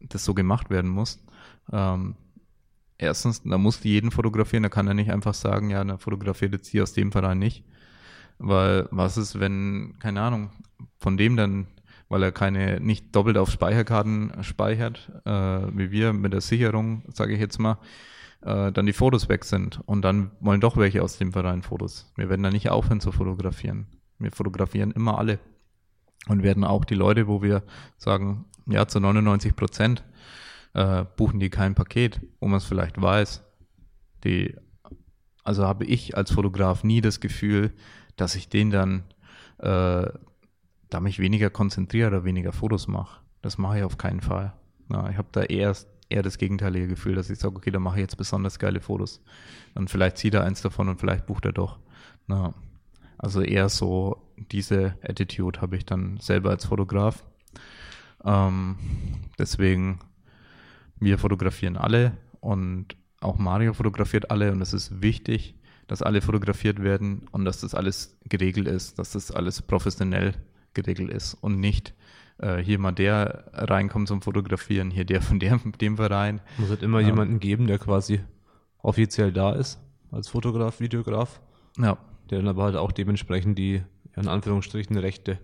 das so gemacht werden muss. Ähm, erstens, da muss die jeden fotografieren, da kann er nicht einfach sagen, ja, na, fotografiert jetzt hier aus dem Verein nicht. Weil was ist, wenn, keine Ahnung, von dem dann, weil er keine, nicht doppelt auf Speicherkarten speichert, äh, wie wir mit der Sicherung, sage ich jetzt mal, äh, dann die Fotos weg sind und dann wollen doch welche aus dem Verein Fotos. Wir werden da nicht aufhören zu fotografieren. Wir fotografieren immer alle und werden auch die Leute, wo wir sagen, ja, zu 99 Prozent äh, buchen die kein Paket, wo man es vielleicht weiß. Die, also habe ich als Fotograf nie das Gefühl, dass ich den dann, äh, da mich weniger konzentriere oder weniger Fotos mache. Das mache ich auf keinen Fall. Na, ich habe da eher, eher das gegenteilige Gefühl, dass ich sage, okay, da mache ich jetzt besonders geile Fotos. Und vielleicht zieht er eins davon und vielleicht bucht er doch. Na, also eher so diese Attitude habe ich dann selber als Fotograf. Ähm, deswegen, wir fotografieren alle und auch Mario fotografiert alle und es ist wichtig, dass alle fotografiert werden und dass das alles geregelt ist, dass das alles professionell geregelt ist und nicht, äh, hier mal der reinkommt zum Fotografieren, hier der von der, dem Verein. Muss halt immer Ja. jemanden geben, der quasi offiziell da ist, als Fotograf, Videograf, Ja, der dann aber halt auch dementsprechend die, ja, in Anführungsstrichen, Rechte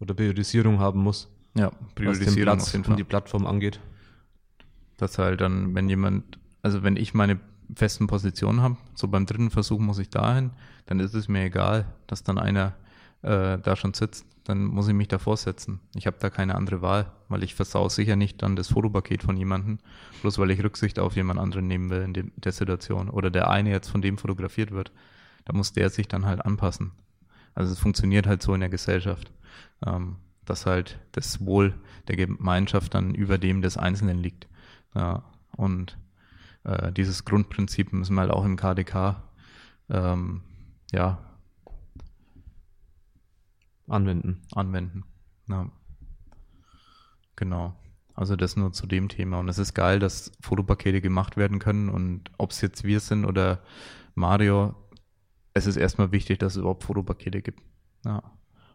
oder Priorisierung haben muss, ja, was den Priorisierung Platz und die Plattform angeht. dass halt dann, wenn jemand, also wenn ich meine festen Positionen habe, so beim dritten Versuch muss ich dahin, dann ist es mir egal, dass dann einer äh, da schon sitzt, dann muss ich mich davor setzen. Ich habe da keine andere Wahl, weil ich versau sicher nicht dann das Fotopaket von jemandem, bloß weil ich Rücksicht auf jemand anderen nehmen will in dem, der Situation. Oder der eine jetzt von dem fotografiert wird, da muss der sich dann halt anpassen. Also es funktioniert halt so in der Gesellschaft, ähm, dass halt das Wohl der Gemeinschaft dann über dem des Einzelnen liegt. Ja, und äh, dieses Grundprinzip müssen wir halt auch im KDK ähm, ja, Anwenden. anwenden. Ja. Genau. Also das nur zu dem Thema. Und es ist geil, dass Fotopakete gemacht werden können. Und ob es jetzt wir sind oder Mario, es ist erstmal wichtig, dass es überhaupt Fotopakete gibt. Ja.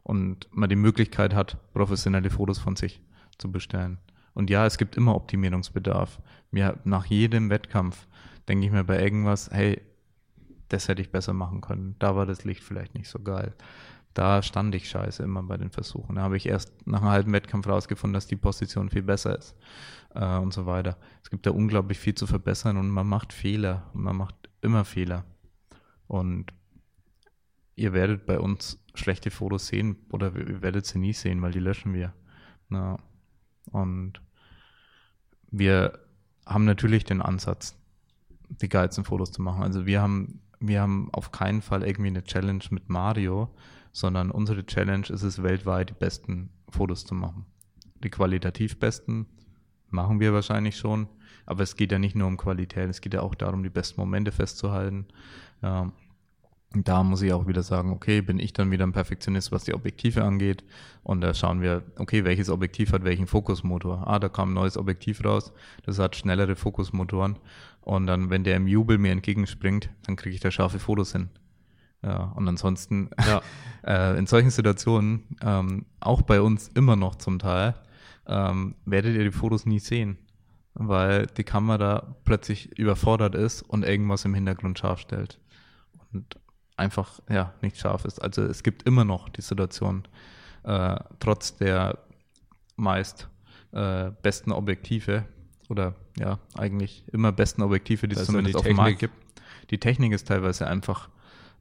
Und man die Möglichkeit hat, professionelle Fotos von sich zu bestellen. Und ja, es gibt immer Optimierungsbedarf. Mir nach jedem Wettkampf denke ich mir bei irgendwas, hey, das hätte ich besser machen können. Da war das Licht vielleicht nicht so geil. Da stand ich scheiße immer bei den Versuchen. Da habe ich erst nach einem halben Wettkampf rausgefunden, dass die Position viel besser ist äh, und so weiter. Es gibt da unglaublich viel zu verbessern und man macht Fehler und man macht immer Fehler. Und ihr werdet bei uns schlechte Fotos sehen oder ihr werdet sie nie sehen, weil die löschen wir. Na, und wir haben natürlich den Ansatz, die geilsten Fotos zu machen. Also wir haben, wir haben auf keinen Fall irgendwie eine Challenge mit Mario, sondern unsere Challenge ist es, weltweit die besten Fotos zu machen. Die qualitativ besten machen wir wahrscheinlich schon, aber es geht ja nicht nur um Qualität, es geht ja auch darum, die besten Momente festzuhalten. Und da muss ich auch wieder sagen, okay, bin ich dann wieder ein Perfektionist, was die Objektive angeht. Und da schauen wir, okay, welches Objektiv hat welchen Fokusmotor? Ah, da kam ein neues Objektiv raus, das hat schnellere Fokusmotoren. Und dann, wenn der im Jubel mir entgegenspringt, dann kriege ich da scharfe Fotos hin. Ja, und ansonsten, Ja. äh, in solchen Situationen, ähm, auch bei uns immer noch zum Teil, ähm, werdet ihr die Fotos nie sehen, weil die Kamera plötzlich überfordert ist und irgendwas im Hintergrund scharf stellt. Und einfach, ja, nicht scharf ist. Also es gibt immer noch die Situation, äh, trotz der meist äh, besten Objektive oder ja, eigentlich immer besten Objektive, die es ja zumindest die auf dem Markt gibt. Die Technik ist teilweise einfach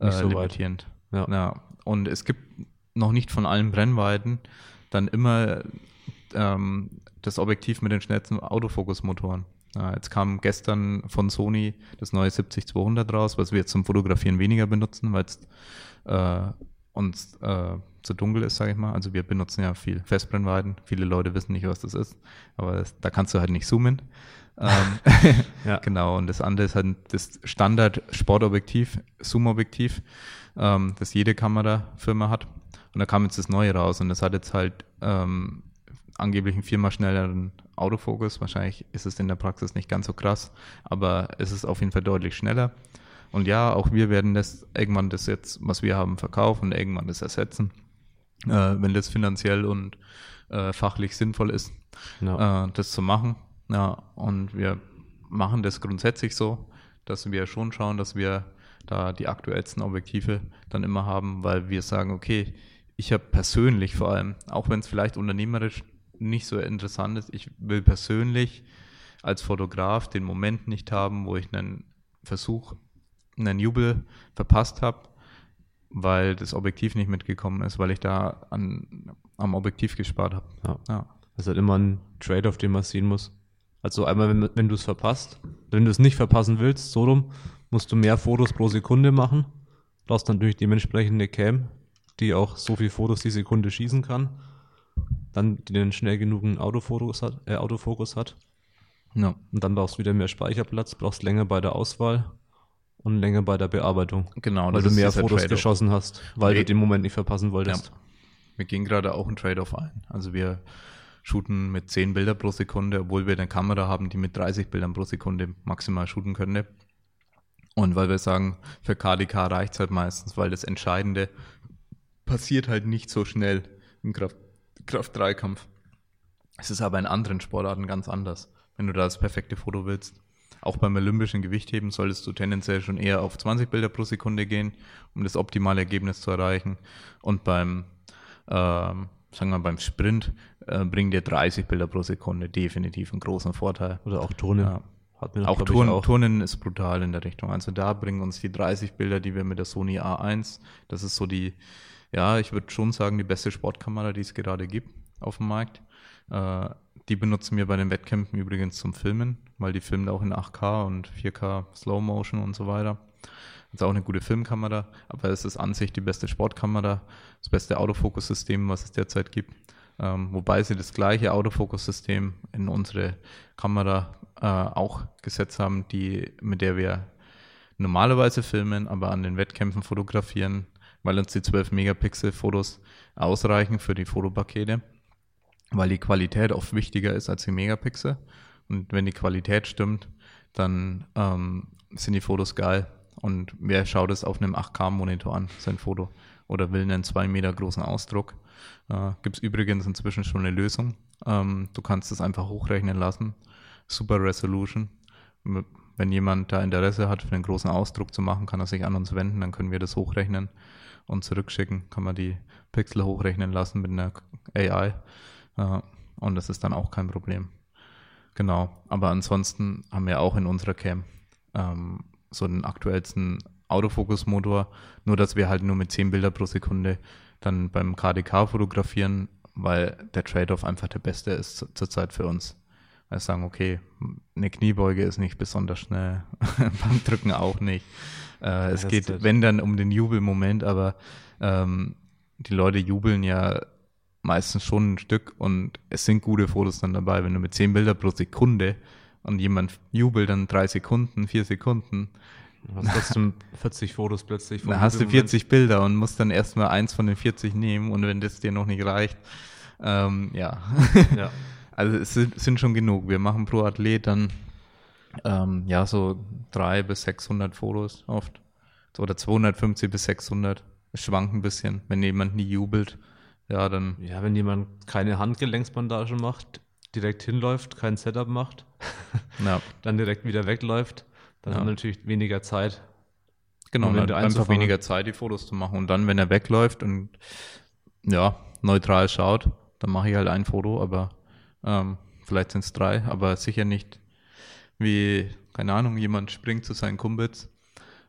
äh, Nicht so weit. limitierend. Ja. Ja. Und es gibt noch nicht von allen Brennweiten dann immer ähm, das Objektiv mit den schnellsten Autofokusmotoren. Ja, jetzt kam gestern von Sony das neue 70-200 raus, was wir zum Fotografieren weniger benutzen, weil es äh, uns äh, zu dunkel ist, sage ich mal. Also wir benutzen ja viel Festbrennweiten. Viele Leute wissen nicht, was das ist, aber das, da kannst du halt nicht zoomen. ähm, Ja. Genau, und das andere ist halt das Standard-Sportobjektiv, Zoom-Objektiv, ähm, das jede Kamerafirma hat. Und da kam jetzt das Neue raus und das hat jetzt halt ähm, angeblich einen viermal schnelleren Autofokus. Wahrscheinlich ist es in der Praxis nicht ganz so krass, aber es ist auf jeden Fall deutlich schneller. Und ja, auch wir werden das irgendwann das jetzt, was wir haben, verkaufen und irgendwann das ersetzen, äh, wenn das finanziell und äh, fachlich sinnvoll ist Ja. äh, das zu machen. Ja, und wir machen das grundsätzlich so, dass wir schon schauen, dass wir da die aktuellsten Objektive dann immer haben, weil wir sagen, okay, ich habe persönlich vor allem, auch wenn es vielleicht unternehmerisch nicht so interessant ist, ich will persönlich als Fotograf den Moment nicht haben, wo ich einen Versuch, einen Jubel verpasst habe, weil das Objektiv nicht mitgekommen ist, weil ich da an, am Objektiv gespart habe. Ja. Ja. Das ist halt immer ein Trade-off, den man sehen muss. Also einmal, wenn, wenn du es verpasst, wenn du es nicht verpassen willst, so rum, musst du mehr Fotos pro Sekunde machen. Brauchst natürlich dementsprechend eine Cam, die auch so viel Fotos die Sekunde schießen kann. Dann, die den schnell genug Autofokus hat, äh, Autofokus hat. Ja. Und dann brauchst du wieder mehr Speicherplatz, brauchst länger bei der Auswahl und länger bei der Bearbeitung. Genau, weil du mehr Fotos geschossen hast, weil Nee. du den Moment nicht verpassen wolltest. Ja. Wir gehen gerade auch einen Trade-off ein. Also wir shooten mit 10 Bilder pro Sekunde, obwohl wir eine Kamera haben, die mit 30 Bildern pro Sekunde maximal shooten könnte. Und weil wir sagen, für KDK reicht es halt meistens, weil das Entscheidende passiert halt nicht so schnell im Kraft- Kraft-3-Kampf. Es ist aber in anderen Sportarten ganz anders. Wenn du da das perfekte Foto willst, auch beim olympischen Gewichtheben solltest du tendenziell schon eher auf 20 Bilder pro Sekunde gehen, um das optimale Ergebnis zu erreichen. Und beim, ähm, sagen wir beim Sprint äh, bringen dir 30 Bilder pro Sekunde definitiv einen großen Vorteil. Oder auch Turnen. Ja. Mir Auch, Turn, Turnen ist brutal in der Richtung. Also da bringen uns die 30 Bilder, die wir mit der Sony A1, das ist so die, ja, ich würde schon sagen, die beste Sportkamera, die es gerade gibt auf dem Markt. Äh, die benutzen wir bei den Wettkämpfen übrigens zum Filmen, weil die filmen auch in 8K und 4K Slow Motion und so weiter. Das ist auch eine gute Filmkamera, aber es ist an sich die beste Sportkamera, das beste Autofokussystem, was es derzeit gibt. Ähm, wobei sie das gleiche Autofokussystem in unsere Kamera äh, auch gesetzt haben, die, mit der wir normalerweise filmen, aber an den Wettkämpfen fotografieren, weil uns die 12 Megapixel Fotos ausreichen für die Fotopakete, weil die Qualität oft wichtiger ist als die Megapixel. Und wenn die Qualität stimmt, dann ähm, sind die Fotos geil. Und wer schaut es auf einem 8K-Monitor an, sein Foto, oder will einen 2 Meter großen Ausdruck? Äh, Gibt es übrigens inzwischen schon eine Lösung. Ähm, du kannst es einfach hochrechnen lassen. Super Resolution. Wenn jemand da Interesse hat, für einen großen Ausdruck zu machen, kann er sich an uns wenden, dann können wir das hochrechnen und zurückschicken. Kann man die Pixel hochrechnen lassen mit einer AI. Äh, und das ist dann auch kein Problem. Genau. Aber ansonsten haben wir auch in unserer Cam ähm, so den aktuellsten Autofokus-Motor, nur dass wir halt nur mit 10 Bilder pro Sekunde dann beim KDK fotografieren, weil der Trade-off einfach der beste ist zu- zurzeit für uns. Weil wir sagen, okay, eine Kniebeuge ist nicht besonders schnell, beim Drücken auch nicht. Äh, es geht, wenn dann um den Jubelmoment, aber ähm, die Leute jubeln ja meistens schon ein Stück und es sind gute Fotos dann dabei. Wenn du mit 10 Bilder pro Sekunde und jemand jubelt dann drei Sekunden, vier Sekunden, Du hast trotzdem 40 Fotos plötzlich. dann hast du Jubelmoment. 40 Bilder und musst dann erstmal eins von den 40 nehmen und wenn das dir noch nicht reicht, ähm, ja. Ja. Also es sind, sind schon genug. Wir machen pro Athlet dann ähm, ja so 300 bis 600 Fotos oft. Oder 250 bis 600. Es schwankt ein bisschen. Wenn jemand nie jubelt, ja, dann ja, wenn jemand keine Handgelenksbandage macht, direkt hinläuft, kein Setup macht, ja, dann direkt wieder wegläuft, dann Ja. hat natürlich weniger Zeit. genau. Momente Dann einfach weniger Zeit, die Fotos zu machen. Und dann, wenn er wegläuft und ja, neutral schaut, dann mache ich halt ein Foto, aber ähm, vielleicht sind es drei, aber sicher nicht wie, keine Ahnung, jemand springt zu seinen Kumpels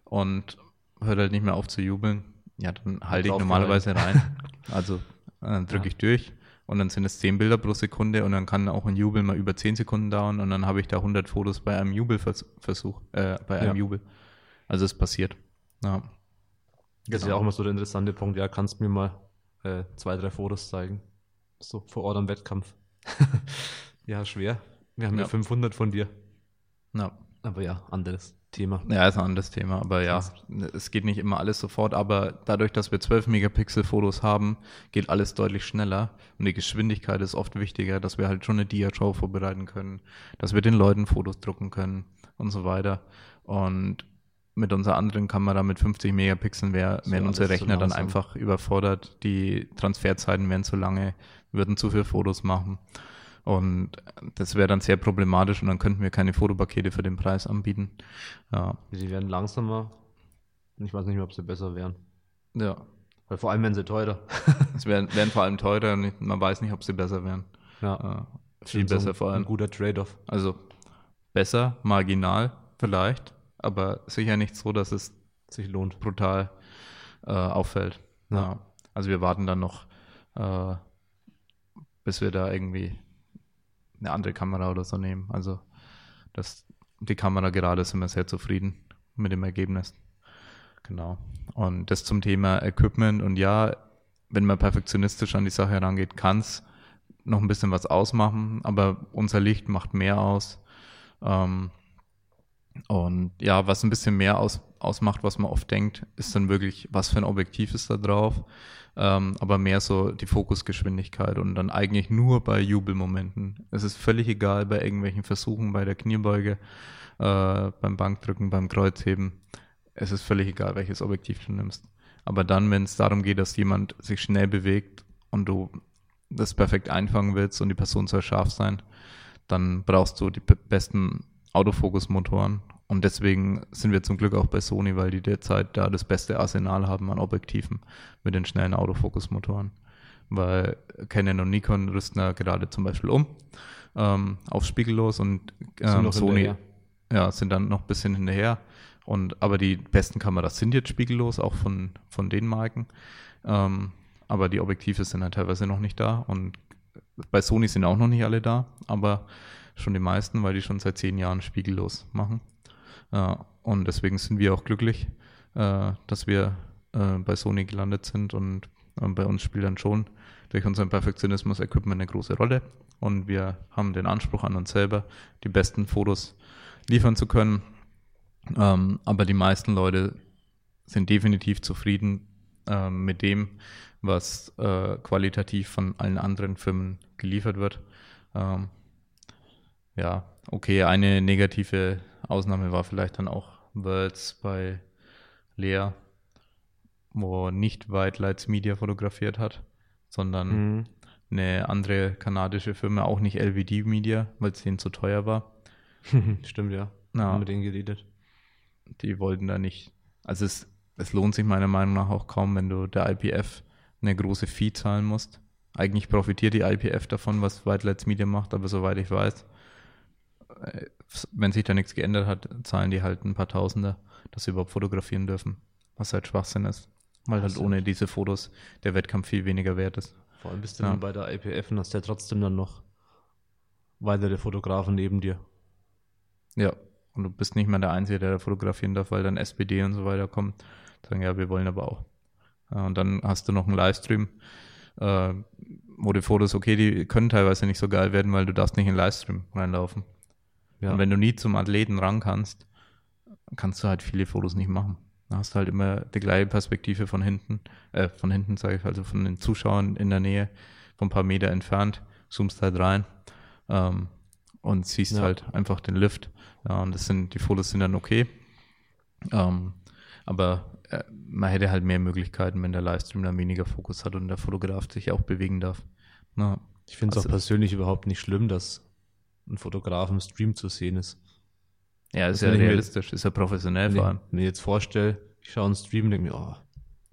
und hört halt nicht mehr auf zu jubeln. Ja, dann halte ich normalerweise rein. Also dann drücke Ja. ich durch und dann sind es 10 Bilder pro Sekunde und dann kann auch ein Jubel mal über 10 Sekunden dauern und dann habe ich da 100 Fotos bei einem Jubelversuch, äh, bei einem Ja. Jubel. Also es passiert. Ja. Das ist ja auch immer so der interessante Punkt. Ja, kannst du mir mal äh, zwei, drei Fotos zeigen? So vor Ort am Wettkampf. ja, schwer. Wir haben ja. Ja. 500 von dir. Ja. Aber ja, anderes Thema. Ja, ist ein anderes Thema, aber ja, es geht nicht immer alles sofort, aber dadurch, dass wir 12 Megapixel Fotos haben, geht alles deutlich schneller und die Geschwindigkeit ist oft wichtiger, dass wir halt schon eine Dia-Show vorbereiten können, dass wir den Leuten Fotos drucken können und so weiter und mit unserer anderen Kamera mit 50 Megapixeln wär, So, wären unsere alles zu Rechner dann einfach überfordert, die Transferzeiten wären zu lange, würden zu viele Fotos machen und das wäre dann sehr problematisch und dann könnten wir keine Fotopakete für den Preis anbieten. Ja, Die werden langsamer. Und Ich weiß nicht mehr, ob sie besser wären. ja. Weil vor allem werden sie teurer. Es wären, wären vor allem teurer und man weiß nicht, ob sie besser wären. Ja. Äh, viel So besser ein, vor Ein allem. guter Trade-off. Also besser, marginal vielleicht, aber sicher nicht so, dass es Sich lohnt. brutal äh, auffällt. Ja. Ja. Also wir warten dann noch, äh, bis wir da irgendwie eine andere Kamera oder so nehmen. Also das, die Kamera gerade sind wir sehr zufrieden mit dem Ergebnis. Genau. Und das zum Thema Equipment und ja, wenn man perfektionistisch an die Sache herangeht, kann es noch ein bisschen was ausmachen, aber unser Licht macht mehr aus. Ähm, und ja, was ein bisschen mehr aus, ausmacht, was man oft denkt, ist dann wirklich, was für ein Objektiv ist da drauf. Ähm, aber mehr so die Fokusgeschwindigkeit und dann eigentlich nur bei Jubelmomenten. Es ist völlig egal bei irgendwelchen Versuchen, bei der Kniebeuge, äh, beim Bankdrücken, beim Kreuzheben. Es ist völlig egal, welches Objektiv du nimmst. Aber dann, wenn es darum geht, dass jemand sich schnell bewegt und du das perfekt einfangen willst und die Person soll scharf sein, dann brauchst du die be- besten Autofokus-Motoren. Und deswegen sind wir zum Glück auch bei Sony, weil die derzeit da das beste Arsenal haben an Objektiven mit den schnellen Autofokus-Motoren. Weil Canon und Nikon rüsten ja gerade zum Beispiel um ähm, auf spiegellos und ähm, Sony hinterher. ja, sind dann noch ein bisschen hinterher. Und, aber die besten Kameras sind jetzt spiegellos, auch von, von den Marken. Ähm, aber die Objektive sind halt teilweise noch nicht da. Und bei Sony sind auch noch nicht alle da, aber schon die meisten, weil die schon seit zehn Jahren spiegellos machen. Äh, und deswegen sind wir auch glücklich, äh, dass wir äh, bei Sony gelandet sind. Und bei uns spielt dann schon durch unseren Perfektionismus Equipment eine große Rolle. Und wir haben den Anspruch an uns selber, die besten Fotos liefern zu können. Ähm, aber die meisten Leute sind definitiv zufrieden ähm, mit dem, was qualitativ von allen anderen Firmen geliefert wird. Ja, okay, eine negative Ausnahme war vielleicht dann auch Worlds bei Lea, wo nicht White Lights Media fotografiert hat, sondern Mhm. eine andere kanadische Firma, auch nicht LVD Media, weil es denen zu teuer war. Stimmt, ja. Ja. Haben mit denen geredet. die wollten da nicht. Also es, es lohnt sich meiner Meinung nach auch kaum, wenn du der IPF eine große Fee zahlen musst. Eigentlich profitiert die IPF davon, was White Lights Media macht, aber soweit ich weiß, wenn sich da nichts geändert hat, zahlen die halt ein paar Tausender, dass sie überhaupt fotografieren dürfen. Was halt Schwachsinn ist. Weil halt ohne diese Fotos der Wettkampf viel weniger wert ist. Vor allem bist du Ja. dann bei der IPF und hast ja trotzdem dann noch weitere Fotografen neben dir. Ja, und du bist nicht mehr der Einzige, der da fotografieren darf, weil dann SPD und so weiter kommen. Sagen, ja, wir wollen aber auch. Und dann hast du noch einen Livestream, äh, wo die Fotos, okay, die können teilweise nicht so geil werden, weil du darfst nicht in den Livestream reinlaufen. Ja. Und wenn du nie zum Athleten ran kannst, kannst du halt viele Fotos nicht machen. Da hast du halt immer die gleiche Perspektive von hinten, äh, von hinten sage ich, also von den Zuschauern in der Nähe, von ein paar Meter entfernt, zoomst halt rein ähm, und siehst Ja. halt einfach den Lift. Ja, und das sind, die Fotos sind dann okay. Ähm, aber äh, man hätte halt mehr Möglichkeiten, wenn der Livestream dann weniger Fokus hat und der Fotograf sich auch bewegen darf. Na, Ich finde es Also- auch persönlich überhaupt nicht schlimm, dass ein Fotograf im Stream zu sehen ist. ja, ist ja wenn ich mir- realistisch, ist ja professionell Wenn vor ich allem. mir jetzt vorstelle, ich schaue einen Stream und denke mir, oh,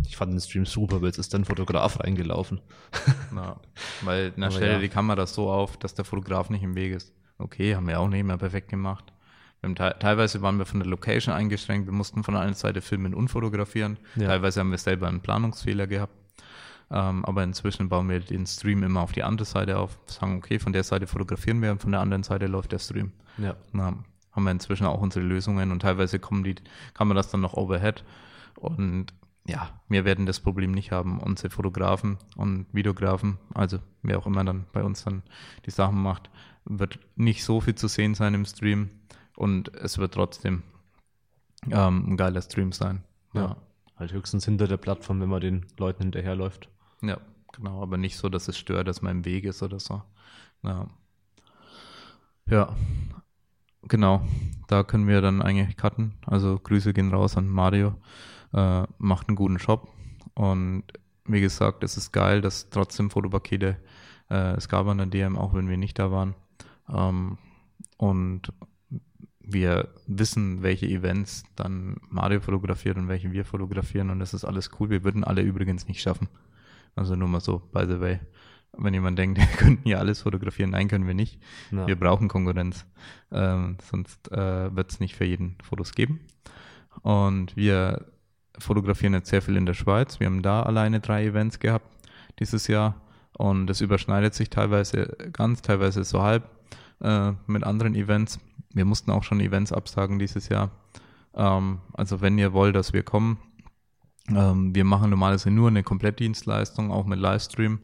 ich fand den Stream super, aber jetzt ist da ein Fotograf reingelaufen. Weil na, Aber stell dir ja. die Kamera so auf, dass der Fotograf nicht im Weg ist. Okay, haben wir auch nicht mehr perfekt gemacht. Te teilweise waren wir von der Location eingeschränkt, wir mussten von einer Seite filmen und fotografieren. Ja. Teilweise haben wir selber einen Planungsfehler gehabt. Ähm, aber inzwischen bauen wir den Stream immer auf die andere Seite auf, sagen, okay, von der Seite fotografieren wir und von der anderen Seite läuft der Stream. Ja. Na, haben wir inzwischen auch unsere Lösungen und teilweise kommen die, kann man das dann noch overhead. Und ja, wir werden das Problem nicht haben. Unsere Fotografen und Videografen, also wer auch immer dann bei uns dann die Sachen macht, wird nicht so viel zu sehen sein im Stream und es wird trotzdem ähm, ein geiler Stream sein. Ja. Halt höchstens hinter der Plattform, wenn man den Leuten hinterherläuft. Ja, genau, aber nicht so, dass es stört, dass im Weg ist oder so. Ja. Ja, genau. Da können wir dann eigentlich cutten. Also Grüße gehen raus an Mario. Äh, macht einen guten Job. Und wie gesagt, es ist geil, dass trotzdem Fotopakete äh, es gab an der DM, auch wenn wir nicht da waren. Ähm, und wir wissen, welche Events dann Mario fotografiert und welche wir fotografieren und das ist alles cool. Wir würden alle übrigens nicht schaffen. Also nur mal so, by the way. Wenn jemand denkt, wir könnten ja alles fotografieren, nein, können wir nicht. Ja. Wir brauchen Konkurrenz. Ähm, sonst äh, wird es nicht für jeden Fotos geben. Und wir fotografieren jetzt sehr viel in der Schweiz. Wir haben da alleine drei Events gehabt dieses Jahr. Und es überschneidet sich teilweise ganz, teilweise so halb äh, mit anderen Events. Wir mussten auch schon Events absagen dieses Jahr. Ähm, also wenn ihr wollt, dass wir kommen, ähm, wir machen normalerweise nur eine Komplettdienstleistung, auch mit Livestream,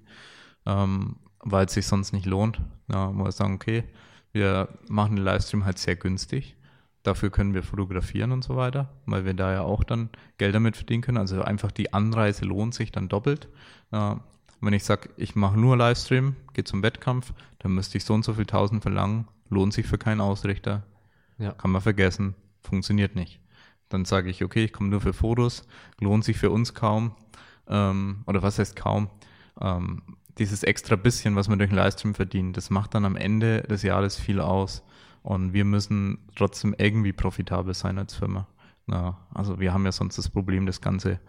ähm, weil es sich sonst nicht lohnt. Ja, muss sagen, okay, wir machen den Livestream halt sehr günstig. Dafür können wir fotografieren und so weiter, weil wir da ja auch dann Geld damit verdienen können. Also einfach die Anreise lohnt sich dann doppelt. Äh, wenn ich sage, ich mache nur Livestream, gehe zum Wettkampf, dann müsste ich so und so viel tausend verlangen, lohnt sich für keinen Ausrichter, Ja. kann man vergessen, funktioniert nicht. Dann sage ich, okay, ich komme nur für Fotos, lohnt sich für uns kaum, ähm, oder was heißt kaum? Ähm, dieses extra bisschen, was man durch den Livestream verdient, das macht dann am Ende des Jahres viel aus. Und wir müssen trotzdem irgendwie profitabel sein als Firma. Ja, also wir haben ja sonst das Problem, das Ganze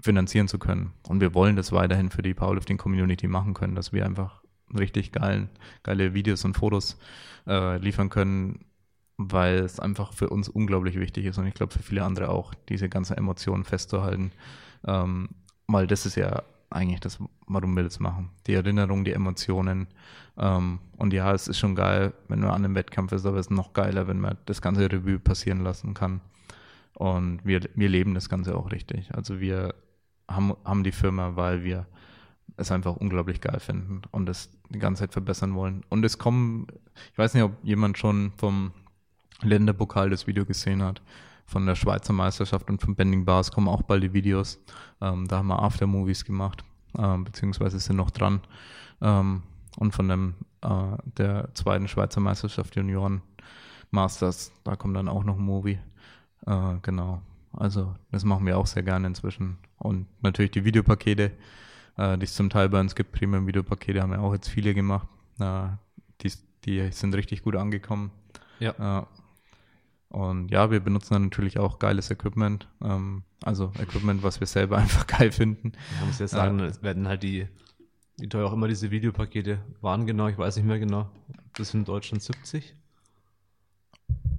finanzieren zu können. Und wir wollen das weiterhin für die Powerlifting Community machen können, dass wir einfach richtig geilen, geile Videos und Fotos äh, liefern können, weil es einfach für uns unglaublich wichtig ist und ich glaube für viele andere auch, diese ganzen Emotionen festzuhalten. Ähm, weil das ist ja eigentlich das, warum wir das machen. Die Erinnerung, die Emotionen. Ähm, und ja, es ist schon geil, wenn man an einem Wettkampf ist, aber es ist noch geiler, wenn man das ganze Revue passieren lassen kann. Und wir, wir leben das Ganze auch richtig. Also wir haben, haben die Firma, weil wir es einfach unglaublich geil finden und es die ganze Zeit verbessern wollen. Und es kommen, ich weiß nicht, ob jemand schon vom Länderpokal das Video gesehen hat, von der Schweizer Meisterschaft und von Bending Bars kommen auch bald die Videos. Ähm, da haben wir Aftermovies gemacht, ähm, beziehungsweise sind noch dran. Ähm, und von dem, äh, der zweiten Schweizer Meisterschaft Junioren Masters, da kommt dann auch noch ein Movie. Äh, genau. Also das machen wir auch sehr gerne inzwischen. Und natürlich die Videopakete, äh, die es zum Teil bei uns gibt, Premium-Videopakete haben wir auch jetzt viele gemacht. Äh, die, die sind richtig gut angekommen. Ja. Äh, und ja, wir benutzen dann natürlich auch geiles Equipment. Ähm, also Equipment, was wir selber einfach geil finden. Man muss jetzt sagen, es werden halt die, wie teuer auch immer diese Videopakete waren genau, ich weiß nicht mehr genau. Das sind in Deutschland 70.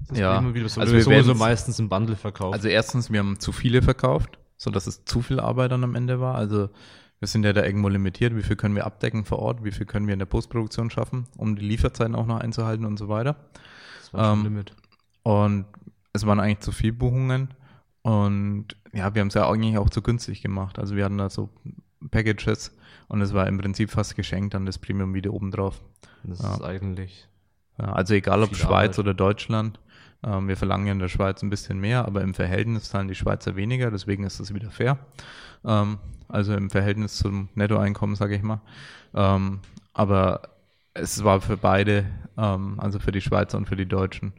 Das Ja, Video, so, also wir sowieso werden's- meistens im Bundle verkauft. Also erstens, wir haben zu viele verkauft, sodass es zu viel Arbeit dann am Ende war. Also wir sind ja da irgendwo limitiert, wie viel können wir abdecken vor Ort, wie viel können wir in der Postproduktion schaffen, um die Lieferzeiten auch noch einzuhalten und so weiter. das war schon ähm, Limit. Und es waren eigentlich zu viel Buchungen. Und ja, wir haben es ja eigentlich auch zu günstig gemacht. Also wir hatten da so Packages und es war im Prinzip fast geschenkt an das Premium-Video obendrauf. Das ja. ist eigentlich, Ja, also egal ob Schweiz Arbeit. oder Deutschland, ähm, wir verlangen ja in der Schweiz ein bisschen mehr, aber im Verhältnis zahlen die Schweizer weniger, deswegen ist das wieder fair. Ähm, also im Verhältnis zum Nettoeinkommen, sage ich mal. Ähm, aber es war für beide, ähm, also für die Schweizer und für die Deutschen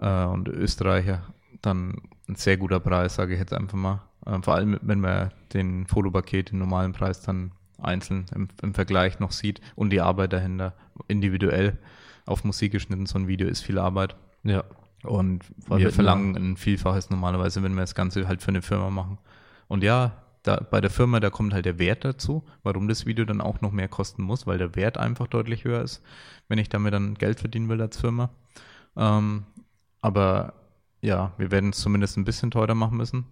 äh, und Österreicher, dann ein sehr guter Preis, sage ich jetzt einfach mal. Ähm, vor allem, wenn man den Fotopaket, den normalen Preis dann einzeln im, im Vergleich noch sieht und die Arbeit dahinter individuell auf Musik geschnitten, so ein Video ist viel Arbeit. ja. Und wir verlangen ein Vielfaches normalerweise, wenn wir das Ganze halt für eine Firma machen. Und ja, da, bei der Firma, da kommt halt der Wert dazu, warum das Video dann auch noch mehr kosten muss, weil der Wert einfach deutlich höher ist, wenn ich damit dann Geld verdienen will als Firma. Ähm, aber ja, wir werden es zumindest ein bisschen teurer machen müssen,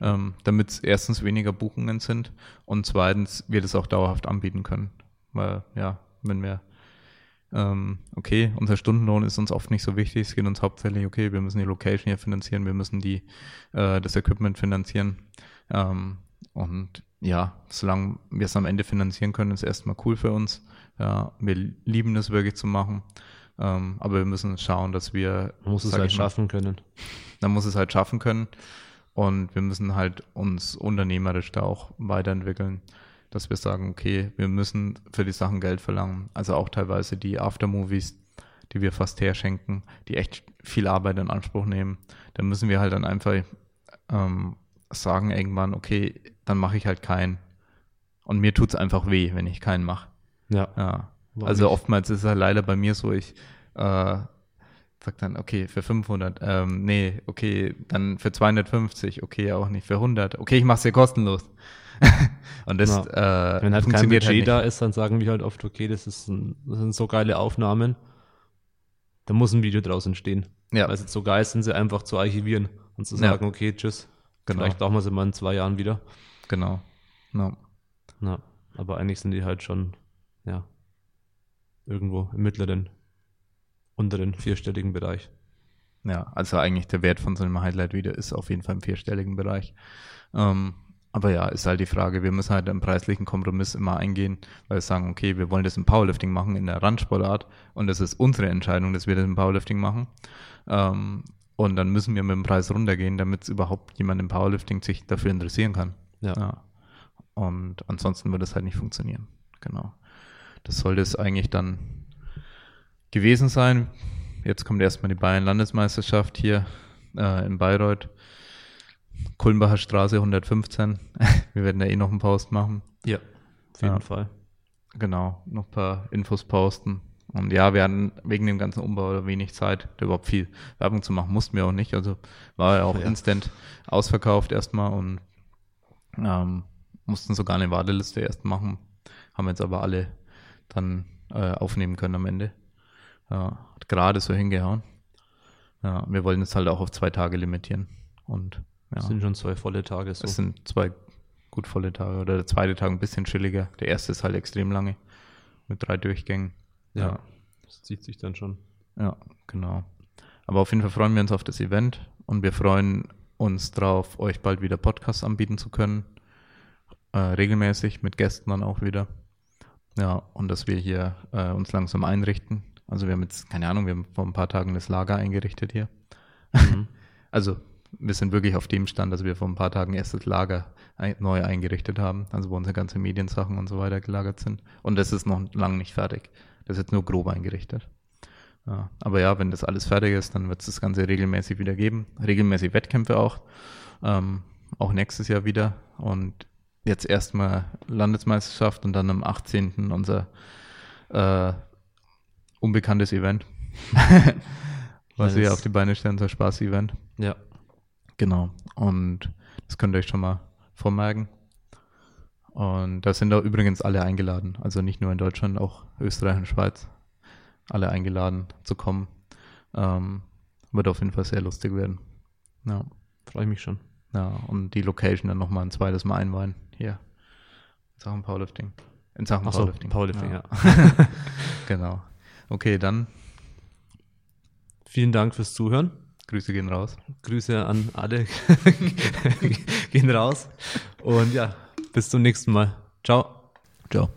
ähm, damit es erstens weniger Buchungen sind und zweitens wir das auch dauerhaft anbieten können. Weil ja, wenn wir ähm, okay, unser Stundenlohn ist uns oft nicht so wichtig. Es geht uns hauptsächlich, okay, wir müssen die Location hier finanzieren, wir müssen die, äh, das Equipment finanzieren. Ähm, und ja, solange wir es am Ende finanzieren können, ist erstmal cool für uns. Ja, wir lieben es wirklich zu machen. Ähm, aber wir müssen schauen, dass wir, Man muss es halt mal, schaffen können. dann muss es halt schaffen können. Und wir müssen halt uns unternehmerisch da auch weiterentwickeln, dass wir sagen, okay, wir müssen für die Sachen Geld verlangen. Also auch teilweise die Aftermovies, die wir fast herschenken, die echt viel Arbeit in Anspruch nehmen. Da müssen wir halt dann einfach ähm, sagen irgendwann, okay, dann mache ich halt keinen. Und mir tut's einfach weh, wenn ich keinen mache. Ja. Ja. Warum also nicht? oftmals ist es halt leider bei mir so, ich äh, sag dann, okay, für 500, ähm, nee, okay, dann für 250, okay, auch nicht, für 100, okay, ich mach's dir kostenlos. Und das äh, Wenn halt kein funktioniert Budget halt da ist, dann sagen wir halt oft, okay, das, ist ein, das sind so geile Aufnahmen, da muss ein Video draus entstehen. Ja, Weil sie so geil sind, sie einfach zu archivieren und zu Ja. sagen, okay, tschüss. Genau. Vielleicht brauchen wir sie mal in zwei Jahren wieder. genau. No. Na, aber eigentlich sind die halt schon, ja, irgendwo im mittleren, unteren vierstelligen Bereich. Ja, also eigentlich der Wert von so einem Highlight-Video ist auf jeden Fall im vierstelligen Bereich. Ähm, aber ja, ist halt die Frage, wir müssen halt einen preislichen Kompromiss immer eingehen, weil wir sagen, okay, wir wollen das im Powerlifting machen, in der Randsportart und das ist unsere Entscheidung, dass wir das im Powerlifting machen. Ähm, und dann müssen wir mit dem Preis runtergehen, damit überhaupt jemand im Powerlifting sich dafür interessieren kann. Ja. Ja. Und ansonsten wird es halt nicht funktionieren. Genau. Das sollte es eigentlich dann gewesen sein. Jetzt kommt erstmal die Bayern-Landesmeisterschaft hier äh, in Bayreuth. Kulmbacher Straße 115. Wir werden da eh noch einen Post machen. Ja, auf jeden Ja. Fall. genau, noch ein paar Infos posten. Und ja, wir hatten wegen dem ganzen Umbau wenig Zeit, da überhaupt viel Werbung zu machen. Mussten wir auch nicht. Also war ja auch Ja. instant ausverkauft erstmal und ähm, mussten sogar eine Warteliste erst machen. Haben jetzt aber alle dann äh, aufnehmen können am Ende. Ja, hat gerade so hingehauen. Ja, wir wollen es halt auch auf zwei Tage limitieren. Und ja, Das sind schon zwei volle Tage so. es sind zwei gut volle Tage. Oder der zweite Tag ein bisschen chilliger. Der erste ist halt extrem lange. Mit drei Durchgängen. ja. Das zieht sich dann schon. Ja, genau. Aber auf jeden Fall freuen wir uns auf das Event und wir freuen uns drauf, euch bald wieder Podcasts anbieten zu können. Äh, regelmäßig mit Gästen dann auch wieder. Ja, und dass wir hier äh, uns langsam einrichten. Also wir haben jetzt, keine Ahnung, wir haben vor ein paar Tagen das Lager eingerichtet hier. Mhm. Also wir sind wirklich auf dem Stand, dass wir vor ein paar Tagen erst das Lager ein, neu eingerichtet haben, also wo unsere ganzen Mediensachen und so weiter gelagert sind. Und das ist noch lang nicht fertig. Das ist jetzt nur grob eingerichtet. Ja, aber ja, wenn das alles fertig ist, dann wird es das Ganze regelmäßig wieder geben. Regelmäßig Wettkämpfe auch. Ähm, auch nächstes Jahr wieder. Und jetzt erstmal Landesmeisterschaft und dann am 18. unser äh, unbekanntes Event. Was wir Nice. auf die Beine stellen, unser Spaß-Event. Ja. Genau. Und das könnt ihr euch schon mal vormerken. Und da sind da übrigens alle eingeladen. Also nicht nur in Deutschland, auch Österreich und Schweiz. Alle eingeladen zu kommen. Ähm, wird auf jeden Fall sehr lustig werden. Ja. Freue ich mich schon. ja. Und die Location dann nochmal ein zweites Mal einweihen. Hier. In Sachen Powerlifting. In Sachen Ach so, Powerlifting. Powerlifting, ja. genau. Okay, dann Vielen Dank fürs Zuhören. Grüße gehen raus. Grüße an alle. Gehen raus. Und ja, bis zum nächsten Mal. Ciao. Ciao.